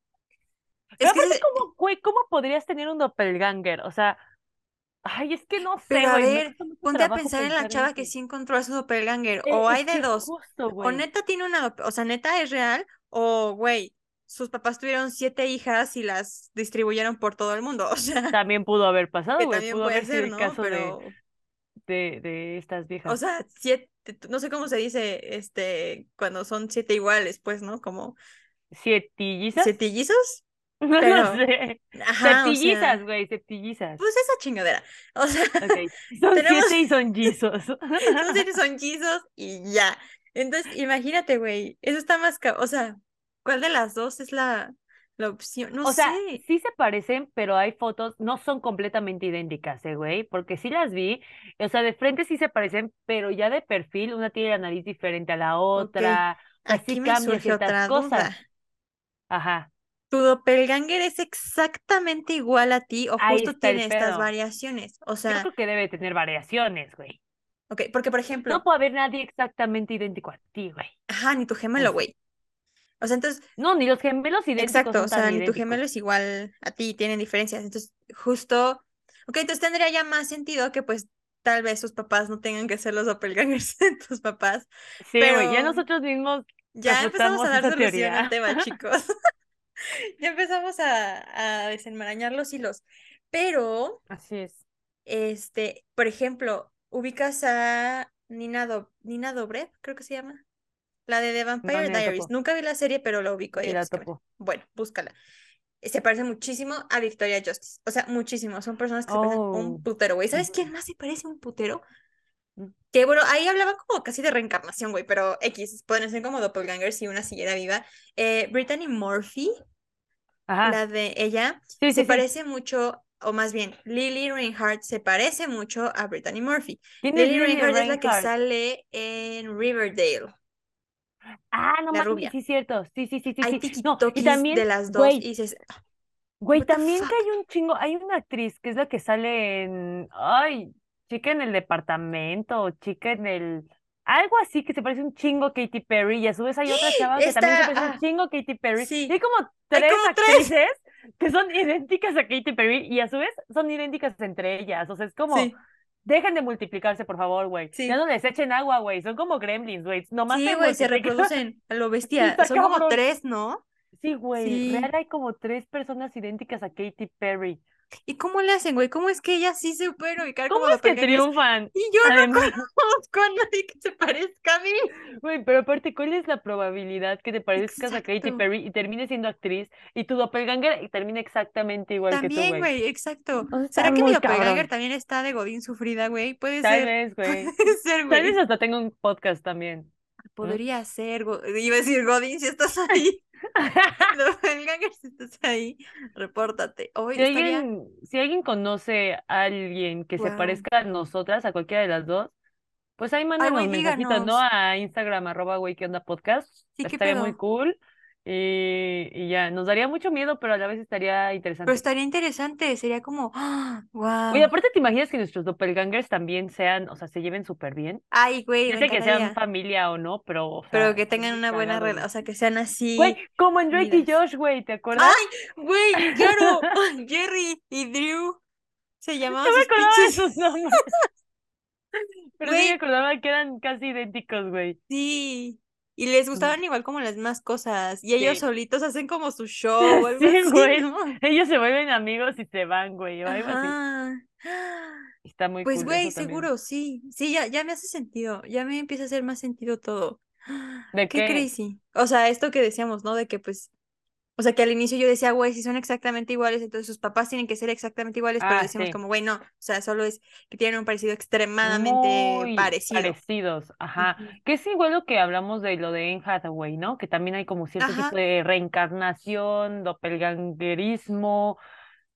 Es Pero que, ¿cómo, güey, cómo podrías tener un doppelganger? O sea, ay, es que no sé, pero a güey. Ver, ponte a pensar en la chava en que sí encontró a su doppelganger, o hay de dos, justo, o neta tiene una, o sea, neta es real, o güey, sus papás tuvieron siete hijas y las distribuyeron por todo el mundo, o sea, También pudo haber pasado, güey. también Pudo puede haber sido el ¿no? caso Pero, de, de estas o viejas. sea, siete, no sé cómo se dice, este, cuando son siete iguales, pues, ¿no? Como ¿Sietillizas? sietillizos, No lo sé. ajá, o Septillizas, sea, güey, septillizas. pues esa chingadera, o sea, son tenemos, siete y son guisos. son siete sonchizos y ya. Entonces, imagínate, güey, eso está más, o sea, ¿cuál de las dos es la, la opción? No O sea, sé. sí se parecen, pero hay fotos, no son completamente idénticas, ¿eh, güey? Porque sí las vi, o sea, de frente sí se parecen, pero ya de perfil, una tiene la nariz diferente a la otra, o sea, sí aquí me cambia surge ciertas otra cosas. duda. Ajá, ¿Tu doppelganger es exactamente igual a ti o ahí justo tiene estas variaciones? O Yo sea, creo que debe tener variaciones, güey. ok, porque por No ejemplo, puede haber nadie exactamente idéntico a ti, güey. ajá, ni tu gemelo, güey. O sea, entonces, no, ni los gemelos idénticos exacto, son o sea, ni tu gemelo es igual a ti, tienen diferencias. Entonces, justo, ok, entonces tendría ya más sentido que pues tal vez sus papás no tengan que ser los doppelgangers de tus papás, Sí, güey, ya pero nosotros mismos ya empezamos a dar solución teoría. al tema, chicos. Ya empezamos a, a desenmarañar los hilos. Pero, Así es. este, por ejemplo, ubicas a Nina, Do- Nina Dobrev, creo que se llama. La de The Vampire Diaries. topo, Nunca vi la serie, pero la ubico a ella la. Bueno, búscala. Se parece muchísimo a Victoria Justice. O sea, muchísimo. Son personas que se parecen un Oh. putero, güey. ¿Sabes quién más se parece un putero? mm. Que bueno, ahí hablaban como casi de reencarnación, güey, pero X, pueden ser como doppelgangers si una siguiera viva. Eh, Brittany Murphy, Ajá, la de ella, sí, se sí, parece mucho, o más bien, Lily Reinhardt se parece mucho a Brittany Murphy. ¿Quién es Lily Lily Reinhardt es la que sale en Riverdale, Ah, no la rubia. sí es cierto. Sí, sí, sí, sí, Hay sí. No, y tikitokis de también, las dos y güey, dices, güey, también que hay un chingo, hay una actriz que es la que sale en, ay, chica en el departamento, o chica en el, algo así que se parece un chingo a Katy Perry, y a su vez hay otra chava que también se parece un ah, chingo a Katy Perry, y hay como hay tres tres. actrices que son idénticas a Katy Perry, y a su vez son idénticas entre ellas, o sea, es como, Sí, dejen de multiplicarse, por favor, güey, ya no les echen agua, güey, son como gremlins, güey, nomás Sí, güey, se reproducen a lo bestia. Son como tres, ¿no? Sí, güey, real hay como tres personas idénticas a Katy Perry. ¿Y cómo le hacen, güey? ¿Cómo es que ella sí se supera ubicar ¿Cómo como es que triunfan? Y yo no Además, conozco a nadie que se parezca a mí. güey, pero aparte, ¿cuál es la probabilidad que te parezcas a Katy. Perry y termines siendo actriz y tu doppelganger termine exactamente igual que tú, También, güey? güey, exacto. O sea, ¿Será que mi doppelganger cabrón. también está de Godín sufrida, güey? Puede Tal ser. vez, güey. Puede ser, Tal vez hasta tengo un podcast también. Podría ser. go- Iba a decir Godín, si estás ahí. Doppelganger, si estás ahí, repórtate. Hoy Si estaría. alguien, si alguien conoce a alguien que se parezca a nosotras, a cualquiera de las dos, pues ahí mándanos mensajitos, ¿no? A Instagram, arroba güey, ¿qué onda podcast? Sí, ¿qué Estaría muy cool. Y, y ya, nos daría mucho miedo, pero a la vez estaría Pero interesante. estaría interesante. Sería como, ¡ah! Oye, ¡Wow! aparte, ¿te imaginas que nuestros doppelgangers también sean, o sea, se lleven súper bien? Ay, güey, me sé que sean familia o no, pero, o Pero que tengan una buena relación. O sea, que sean así. Güey, como en Drake y. Josh, güey, ¿te acuerdas? ¡Ay! Güey, claro. Jerry y Drew se llamaban No me sus acordaba de sus nombres. Pero sí me acordaba que eran casi idénticos, güey. sí. Y les gustaban igual como las mismas cosas. Y ellos Sí. solitos hacen como su show algo Sí, así, güey. Ellos se vuelven amigos y se van, güey, o algo así. Ajá. Está muy Pues, cool güey, seguro, sí. Sí, ya, ya me hace sentido. Ya me empieza a hacer más sentido todo. ¿De Qué qué? crazy. O sea, esto que decíamos, ¿no? De que pues. O sea, que al inicio yo decía, güey, si son exactamente iguales, entonces sus papás tienen que ser exactamente iguales, pero Ah, decimos sí. como, güey, no. O sea, solo es que tienen un parecido extremadamente Muy parecido. parecidos, ajá. Que es igual lo que hablamos de lo de Anne Hathaway, ¿no? Que también hay como cierto Ajá. tipo de reencarnación, doppelgangerismo,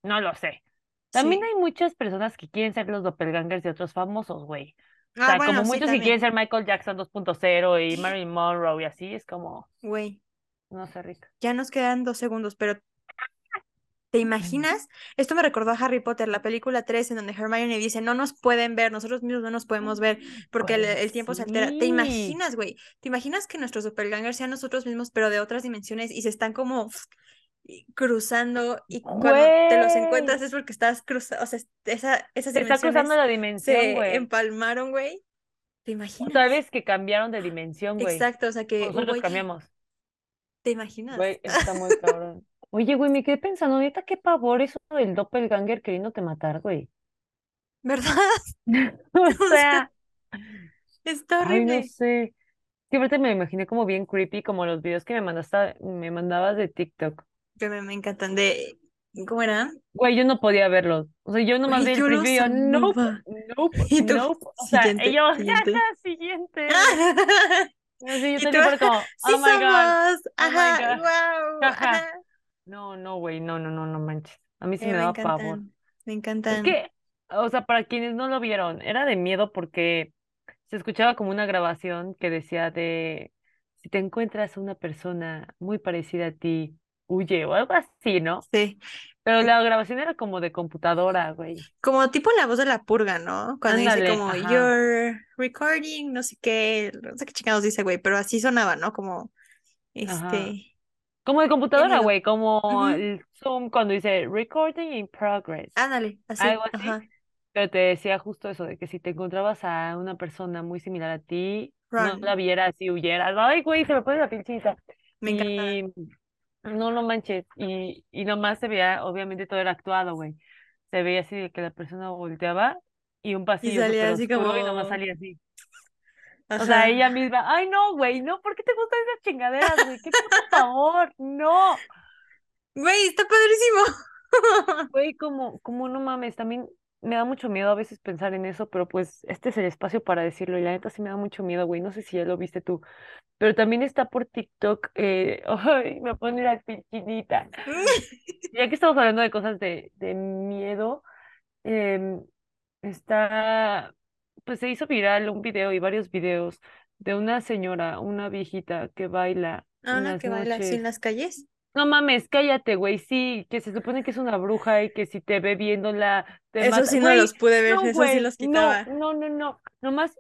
no lo sé. También Sí. hay muchas personas que quieren ser los doppelgangers de otros famosos, güey. O Ah, sea, bueno, como sí, muchos que quieren ser Michael Jackson 2.0 y Marilyn Monroe y así, es como, Güey, no sé, rica. ya nos quedan dos segundos, pero ¿te imaginas? Esto me recordó a Harry Potter, la película 3, en donde Hermione dice, no nos pueden ver, nosotros mismos no nos podemos ver porque el, el tiempo se altera. ¿Te imaginas, güey? ¿Te imaginas que nuestros doppelgangers sean nosotros mismos, pero de otras dimensiones y se están como cruzando y cuando te los encuentras es porque estás cruzando, o sea, esa, esas Se está cruzando dimensiones la dimensión, se güey. empalmaron, güey. ¿Te imaginas? sabes que cambiaron de dimensión, güey. Exacto, o sea que, nosotros güey, cambiamos. ¿Te imaginas? Güey, está muy cabrón. Oye, güey, me quedé pensando, neta, qué pavor eso del doppelganger queriéndote matar, güey. ¿Verdad? O sea, está ay, no horrible. sé. Ahorita me imaginé como bien creepy, como los videos que me mandaste, me mandabas de TikTok. Que me, me encantan de, ¿cómo era? Güey, yo no podía verlos. O sea, yo nomás vi el preview yo, nope, nope, nope. O sea, siguiente, yo, siguiente. siguiente. Así yo salí por como, sí oh my God, somos, oh my God, wow, ajá. No, no, güey, no, no, no, no manches. A mí sí Eh, me me daba pavor. encantan, me Es encantan. que, o sea, para quienes no lo vieron, era de miedo porque se escuchaba como una grabación que decía de si te encuentras una persona muy parecida a ti, huye o algo así, ¿no? Sí, Pero la grabación era como de computadora, güey. como tipo la voz de la purga, ¿no? Cuando dice como ajá. you're recording, no sé qué, no sé qué chingados dice, güey, pero así sonaba, ¿no? Como, Ajá. este, Como de computadora, güey, como el Zoom cuando dice recording in progress, Ándale, así, algo así. Pero te decía justo eso, de que si te encontrabas a una persona muy similar a ti, no la vieras y huyeras. Ay, güey, se me pone la piel chinita. me encantaba. Y no, no manches. Y, y nomás se veía, obviamente todo era actuado, güey. Se veía así de que la persona volteaba y un Y pasillo salía súper así oscuro y nomás como, salía así. O sea, ajá, ella misma, ay no, güey, no, ¿por qué te gustan esas chingaderas, güey? ¡Qué puto favor! ¡No! güey, está padrísimo. Güey, como, como no mames, también me da mucho miedo a veces pensar en eso, pero pues este es el espacio para decirlo y la neta sí me da mucho miedo, güey. No sé si ya lo viste tú, pero también está por TikTok, eh, ay, me pone la chinita. Ya que estamos hablando de cosas de, de miedo, em, está, pues se hizo viral un video y varios videos de una señora, una viejita que baila Ah, una que baila así en las calles. No mames, cállate, güey, sí, que se supone que es una bruja y que si te ve viéndola te Eso mata. sí no Güey, los pude ver, no, eso sí los quitaba. no, no, no. Nomás,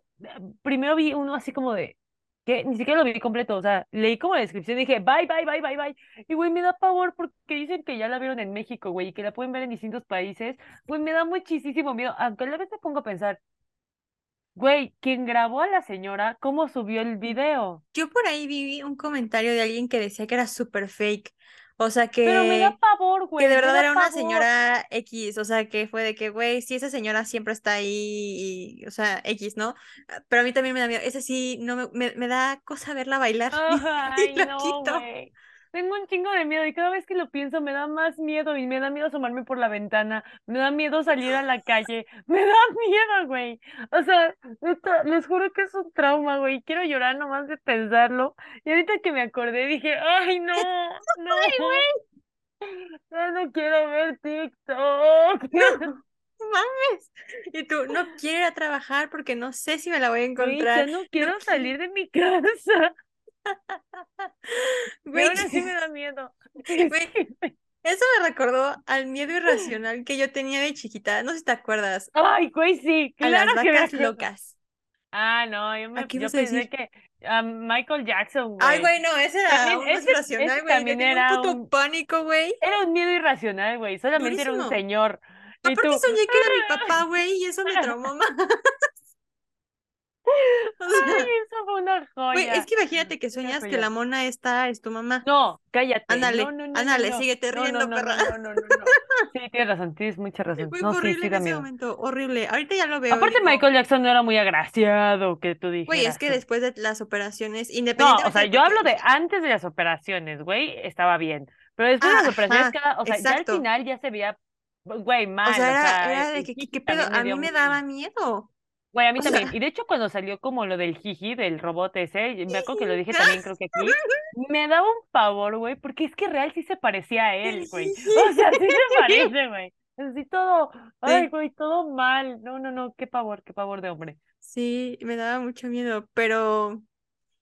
primero vi uno así como de, que ni siquiera lo vi completo, o sea, leí como la descripción y dije, bye, bye, bye, bye, bye. Y güey, me da pavor porque dicen que ya la vieron en México, güey, y que la pueden ver en distintos países. Güey, me da muchísimo miedo, aunque a la vez me pongo a pensar, güey, ¿quién grabó a la señora? ¿Cómo subió el video? Yo por ahí vi un comentario de alguien que decía que era súper fake. O sea que. Pero me da pavor, güey. Que de verdad da era una señora X, o sea, que fue de que, güey, sí, esa señora siempre está ahí, y, o sea, X, ¿no? Ah, Pero a mí también me da miedo. Ese sí, no me, me, me da cosa verla bailar. Ay, y lo no, quito. güey. Tengo un chingo de miedo y cada vez que lo pienso me da más miedo y me da miedo asomarme por la ventana, me da miedo salir a la calle, me da miedo, güey. O sea, les juro que es un trauma, güey. Quiero llorar nomás de pensarlo. Y ahorita que me acordé dije, ay, no, no. Ya no quiero ver TikTok. Mames. Y tú, no quiero ir a trabajar porque no sé si me la voy a Güey, encontrar. ya no quiero qui- salir de mi casa. Güey, aún así me da miedo. Güey, eso me recordó al miedo irracional que yo tenía de chiquita. No sé si te acuerdas. Ay, güey, sí, A las claro que me vacas acuerdo. locas. Ah, no, yo, me, ¿A yo a pensé decir? que a Michael Jackson, Ay, güey. güey, no, ese era También- más ese- irracional, güey. También tenía era un puto un- pánico, güey. Era un miedo irracional, güey. Solamente era un Durísimo. señor. Aparte soñé que era mi papá, güey, y eso me traumó más. O sea, ay, eso fue una güey, joya. es que imagínate que sueñas que la mona esta es tu mamá. No, cállate. Ándale, no, no, no, no, ándale, no. síguete No, no, riendo, no, perra. No, no, no, no, no. Sí, tienes razón, tienes mucha razón. No, fue sí, horrible sí en da ese momento, horrible. Ahorita ya lo veo. Aparte, digo, Michael Jackson no era muy agraciado, que tú dijeras. Güey, es que después de las operaciones, No, independientemente o sea, yo hablo de antes de las operaciones, güey, estaba bien. Pero después de Ah, las operaciones, cada, o sea, ya al final ya se veía, güey, mal. O sea, era, sea, era de que, A mí me daba miedo. Güey, a mí o sea- también. Y de hecho, cuando salió como lo del jiji, del robot ese, me acuerdo que lo dije también, creo que aquí, me daba un pavor, güey, porque es que real sí se parecía a él, güey. O sea, sí se parece, güey. Así todo, ay, güey, todo mal. No, no, no, qué pavor, qué pavor de hombre. Sí, me daba mucho miedo, pero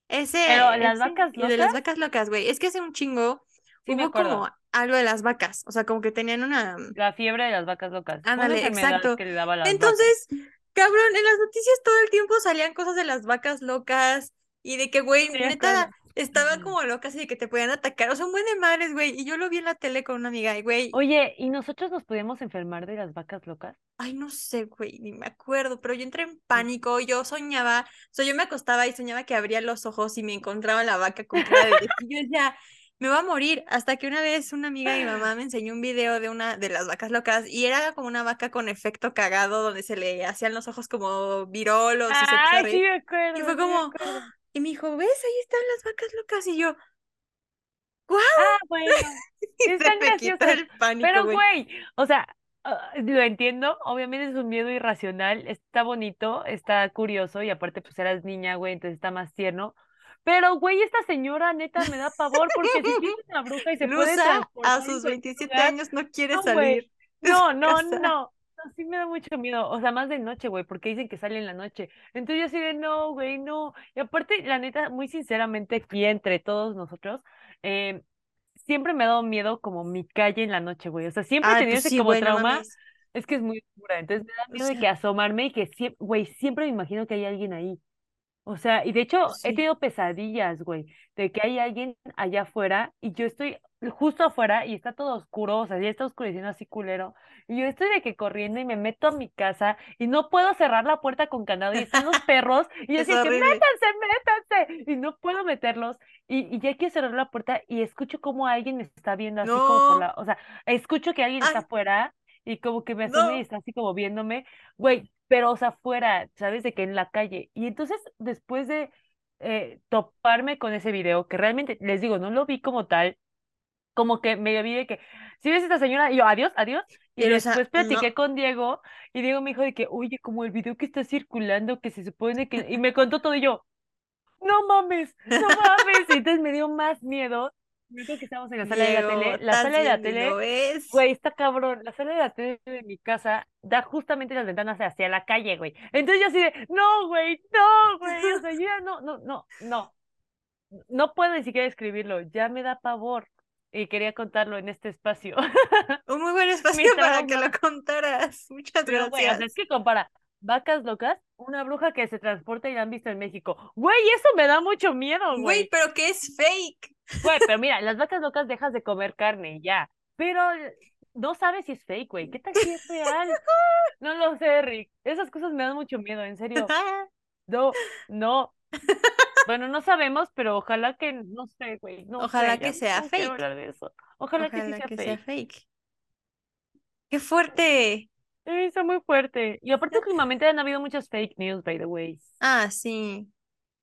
ese, Pero las ese- vacas y de las locas, vacas locas, güey, es que hace un chingo sí hubo como algo de las vacas, o sea, como que tenían una... La fiebre de las vacas locas. Ándale, exacto. que le daba a las vacas. Cabrón, en las noticias todo el tiempo salían cosas de las vacas locas y de que, güey, Sí, neta, estaban como locas y de que te podían atacar, o sea, un buen de madres, güey, y yo lo vi en la tele con una amiga y, güey, Oye, ¿y nosotros nos podíamos enfermar de las vacas locas? Ay, no sé, güey, ni me acuerdo, pero yo entré en pánico, yo soñaba, o sea, yo me acostaba y soñaba que abría los ojos y me encontraba la vaca con cara de y yo decía, me va a morir, hasta que una vez una amiga de mi mamá me enseñó un video de una de las vacas locas y era como una vaca con efecto cagado donde se le hacían los ojos como virolos y se sí reír. me acuerdo. Y fue me como, y me dijo, ¿ves? Ahí están las vacas locas y yo, Ah, bueno. y se me quitó graciosas. el pánico, Pero, güey. güey, o sea, ah, lo entiendo. Obviamente es un miedo irracional. Está bonito, está curioso. Y aparte, pues eras niña, güey, entonces está más tierno. Pero, güey, esta señora neta me da pavor porque si tiene una bruja y se puede Lusa transportar a sus cualquier 27 lugar, años no quiere No, salir. No, no, no. No, sí me da mucho miedo. O sea, más de noche, güey, porque dicen que sale en la noche. Entonces yo así de no, güey, no. Y aparte, la neta, muy sinceramente, aquí entre todos nosotros, eh, siempre me ha dado miedo como mi calle en la noche, güey. O sea, siempre he tenido pues ese sí, como trauma. mames. Es que es muy oscura. Entonces me da O miedo de que asomarme y que siempre, güey, siempre me imagino que hay alguien ahí. O sea, y de hecho he tenido pesadillas, güey, de que hay alguien allá afuera y yo estoy justo afuera y está todo oscuro, o sea, ya está oscureciendo así culero. Y yo estoy de que corriendo y me meto a mi casa y no puedo cerrar la puerta con candado y están los perros y yo Es así que métanse, métanse y no puedo meterlos y, y ya quiero cerrar la puerta y escucho como alguien me está viendo así como por la, o sea, escucho que alguien Ay. está afuera y como que me asomé No. y está así como viéndome, güey, pero o sea, afuera, ¿sabes? De que en la calle. Y entonces después de eh, toparme con ese video, que realmente, les digo, no lo vi como tal, como que me vi de que, si ves a esta señora, y yo, adiós, adiós, y Pero, después platiqué no. con Diego, y Diego me dijo de que, oye, como el video que está circulando, que se supone que, y me contó todo, y yo, no mames, no mames, y entonces me dio más miedo, que estábamos en la sala de la tele, la sala de la tele. Güey, está cabrón. La sala de la tele de mi casa da justamente las ventanas hacia la calle, güey. Entonces yo así de, no, güey, no, güey. O sea, yo ya no, no, no, no. No puedo ni siquiera escribirlo. Ya me da pavor. Y quería contarlo en este espacio. Un muy buen espacio para que lo contaras. Muchas Pero, güey, o sea, gracias. es que compara vacas locas, una bruja que se transporta y la han visto en México. Güey, eso me da mucho miedo, Güey, güey. pero que es fake. Güey, pero mira, las vacas locas dejas de comer carne y ya. Pero no sabes si es fake, güey. ¿Qué tal si es real? No lo sé, Rick. Esas cosas me dan mucho miedo, en serio. No, no. Bueno, no sabemos, pero ojalá que, no sé, güey, no Ojalá sé, que sea no fake. eso. Ojalá, que sí Ojalá sea que fake. sea fake. ¡Qué fuerte! Está muy fuerte. Y aparte últimamente han habido muchas fake news, by the way. Ah, sí.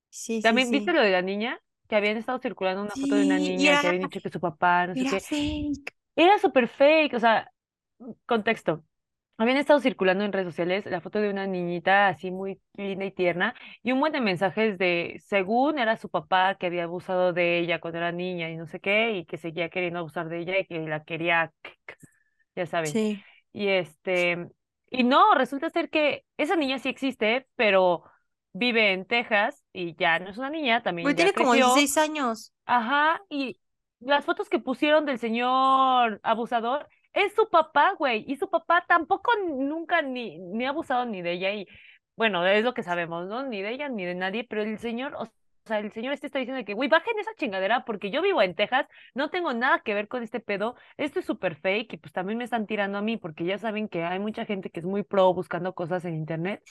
Sí, sí, ¿También viste sí. lo de la niña? Que habían estado circulando una foto de una niña que habían dicho que su papá, no sé qué. fake. Era súper fake, o sea, contexto. Habían estado circulando en redes sociales la foto de una niñita así muy linda y tierna y un buen de mensajes de, según era su papá que había abusado de ella cuando era niña y no sé qué, y que seguía queriendo abusar de ella y que la quería, ya saben. Sí. Y este, y no, resulta ser que esa niña sí existe, pero vive en Texas y ya no es una niña, también ya tiene como creció. 16 años. Ajá, y las fotos que pusieron del señor abusador es su papá, güey, y su papá tampoco nunca ni, ni ha abusado ni de ella, y bueno, es lo que sabemos, ¿no? Ni de ella ni de nadie, pero el señor, o sea, el señor este está diciendo que, güey, bajen esa chingadera porque yo vivo en Texas, no tengo nada que ver con este pedo, esto es súper fake y pues también me están tirando a mí porque ya saben que hay mucha gente que es muy pro buscando cosas en internet.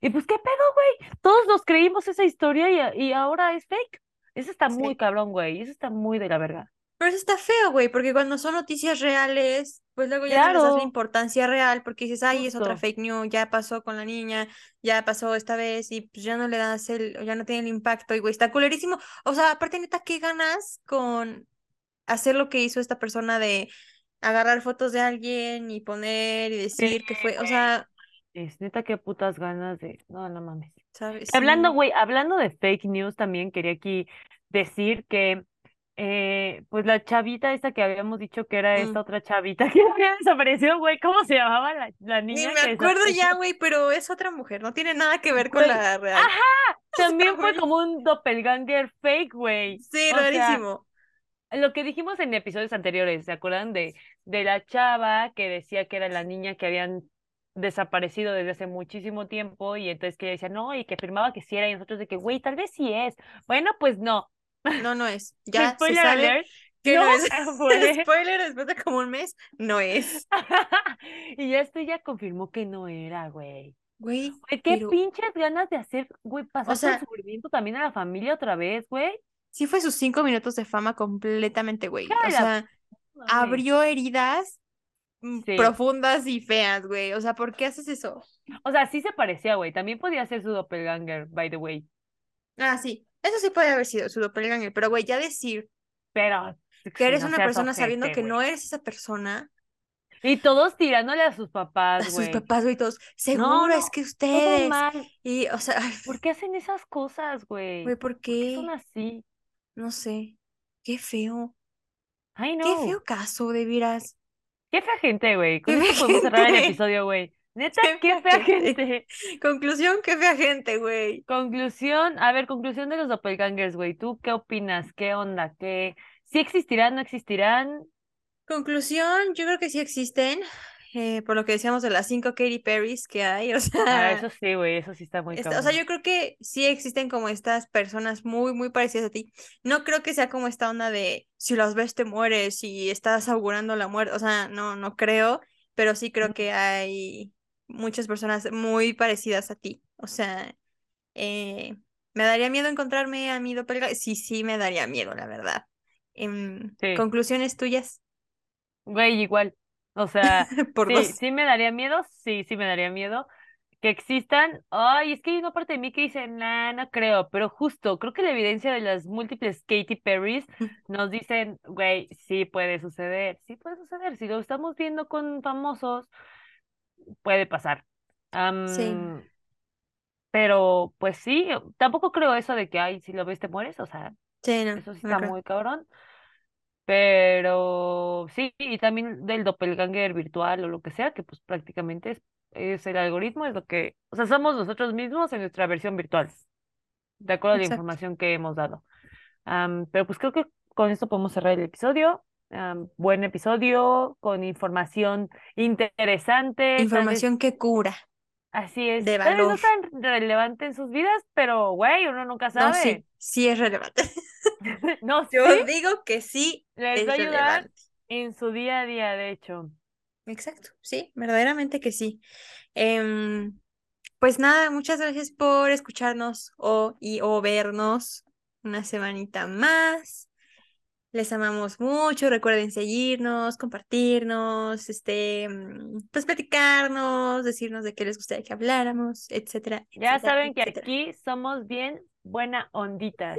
Y pues, ¿qué pedo, güey? Todos nos creímos esa historia y, y ahora es fake. Eso está muy cabrón, güey. Eso está muy de la verga. Pero eso está feo, güey, porque cuando son noticias reales, pues luego ya no les das la Claro, importancia real, porque dices, ay, es otra fake news, ya pasó con la niña, ya pasó esta vez, y pues ya no le das el, ya no tiene el impacto, y güey, está culerísimo. O sea, aparte, neta, ¿qué ganas con hacer lo que hizo esta persona de agarrar fotos de alguien y poner y Sí, decir que fue, o sea, Es neta, qué putas ganas de. No, no mames. ¿sabes? Hablando, güey, hablando de fake news, también quería aquí decir que, eh, pues la chavita esta que habíamos dicho que era esta Mm. otra chavita que había desaparecido, güey, ¿cómo se llamaba la, la Ni niña me que acuerdo ya, güey, pero es otra mujer, no tiene nada que ver con la real. ajá, también fue como un doppelganger fake, güey. sí, O sea, rarísimo. lo que dijimos en episodios anteriores, ¿se acuerdan de, de la chava que decía que era la niña que habían desaparecido desde hace muchísimo tiempo y entonces que ella decía no y que afirmaba que sí era y nosotros de que, güey, tal vez sí es. Bueno, pues no. No, no es. Ya se Spoiler sabe alert, que no no es. fue. Spoiler, después de como un mes, no es. Y ya esto ya confirmó que no era, güey. Güey, qué pero, pinches ganas de hacer, güey, o pasar por sea, sufrimiento también a la familia otra vez, güey. sí fue sus cinco minutos de fama completamente, güey. O sea, abrió heridas mm, Sí. profundas y feas, güey. O sea, ¿por qué haces eso? O sea, sí se parecía, güey. También podía ser su doppelganger, by the way. Ah, sí. Eso sí puede haber sido su doppelganger, pero, güey, ya decir Pero que eres no una persona sabiendo que no eres esa persona, Y todos tirándole a sus a papás, sus güey. papás, güey, todos, No, seguro es no, que todo ustedes. mal. Y, o sea, ¿Por qué hacen esas cosas, güey, güey? ¿por ¿Por qué son qué? así? No sé. Qué feo. Ay, Qué no. feo caso, de veras. Qué fea gente, güey. Con Qué esto fea podemos cerrar el episodio, güey. Neta, Qué fea gente. Conclusión, qué fea gente, güey. Conclusión, a ver, conclusión de los doppelgangers, güey. ¿Tú qué opinas? ¿Qué onda? ¿Qué? ¿Sí existirán, no existirán? Conclusión, yo creo que sí existen. eh, por lo que decíamos de las cinco Katy Perrys que hay, o Ah, sea, eso sí, güey, eso sí está muy esta- o sea, yo creo que sí existen como estas personas muy, muy parecidas a ti. No creo que sea como esta onda de si las ves te mueres y estás augurando la muerte, o sea, no, no creo, pero sí creo que hay muchas personas muy parecidas a ti. O sea, eh, ¿me daría miedo encontrarme a mi doppelganger? Sí, sí, me daría miedo, la verdad. Em, Sí, conclusiones tuyas güey, igual. O sea, por sí, sí me daría miedo, sí, sí me daría miedo. Que existan, ay, es que hay una parte de mí que dice, nah, no creo, pero justo, creo que la evidencia de las múltiples Katy Perrys nos dicen, güey, sí puede suceder, sí puede suceder, si lo estamos viendo con famosos, puede pasar. Sí, pero, pues sí, tampoco creo eso de que, ay, si lo ves te mueres, o sea, sí, no, eso sí está creo. muy cabrón. Pero sí, y también del doppelganger virtual o lo que sea, que pues prácticamente es, es el algoritmo, es lo que, o sea, somos nosotros mismos en nuestra versión virtual, de acuerdo a la información que hemos dado. Am, pero pues creo que con esto podemos cerrar el episodio. Buen episodio, con información interesante, vez Información que cura, así es, de vez no valor. tan relevante en sus vidas, pero güey, uno nunca No, sabe. sí, sí es relevante. No, Yo sí, digo que sí les es va a ayudar en su día a día, de hecho. Exacto, sí, verdaderamente que sí. Em, pues nada, muchas gracias por escucharnos o, y, o vernos una semanita más. Les amamos mucho. Recuerden seguirnos, compartirnos, este, mm, pues platicarnos, decirnos de qué les gustaría que habláramos, etcétera. Ya etcétera, saben que aquí somos bien buena onditas.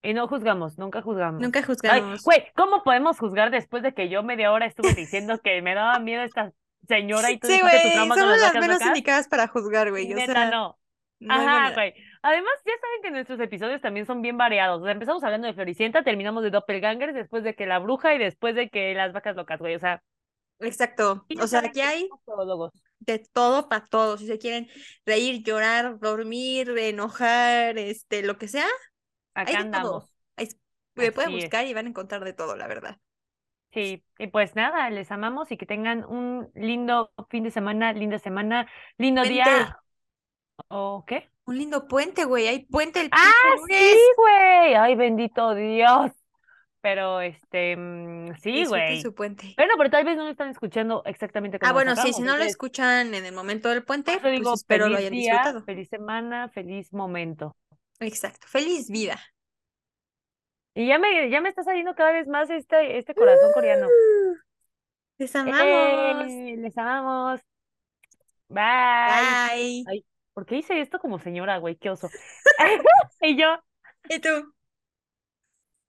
Y no juzgamos, nunca juzgamos. Nunca Ay, juzgamos. güey, ¿cómo podemos juzgar después de que yo media hora estuve diciendo que me daba miedo esta señora y tú Sí, dijiste tu güey, trauma con somos las menos locas? indicadas para juzgar, güey. O sea, no. no Ajá, güey. Además, ya saben que nuestros episodios también son bien variados. O sea, empezamos hablando de Floricienta, terminamos de Doppelgangers, después de que la bruja y después de que las vacas locas, güey. O sea, Exacto. O sea, aquí hay de todo para todos. Si se quieren reír, llorar, dormir, enojar, este, lo que sea, hay Acá de andamos. todo. Hay- me pueden es. buscar y van a encontrar de todo, la verdad. Sí, y pues nada, les amamos y que tengan un lindo fin de semana, linda semana, lindo día. ¿O qué? Un lindo puente, güey. Hay puente el ¡Ah, sí, güey! ¡Ay, bendito Dios! Pero, este, mm, sí, güey. su puente. Bueno, pero tal vez no lo están escuchando exactamente Ah, cuando bueno, sí, si no lo escuchan en el momento del puente, pues digo, espero lo hayan día, disfrutado. feliz semana, feliz momento. Exacto. Feliz vida. Y ya me, ya me está saliendo cada vez más este, este corazón coreano. Les amamos. ¡Eh! Les amamos. Bye. Bye. Ay, ¿por qué hice esto como señora, güey? Qué oso. Y yo. ¿Y tú?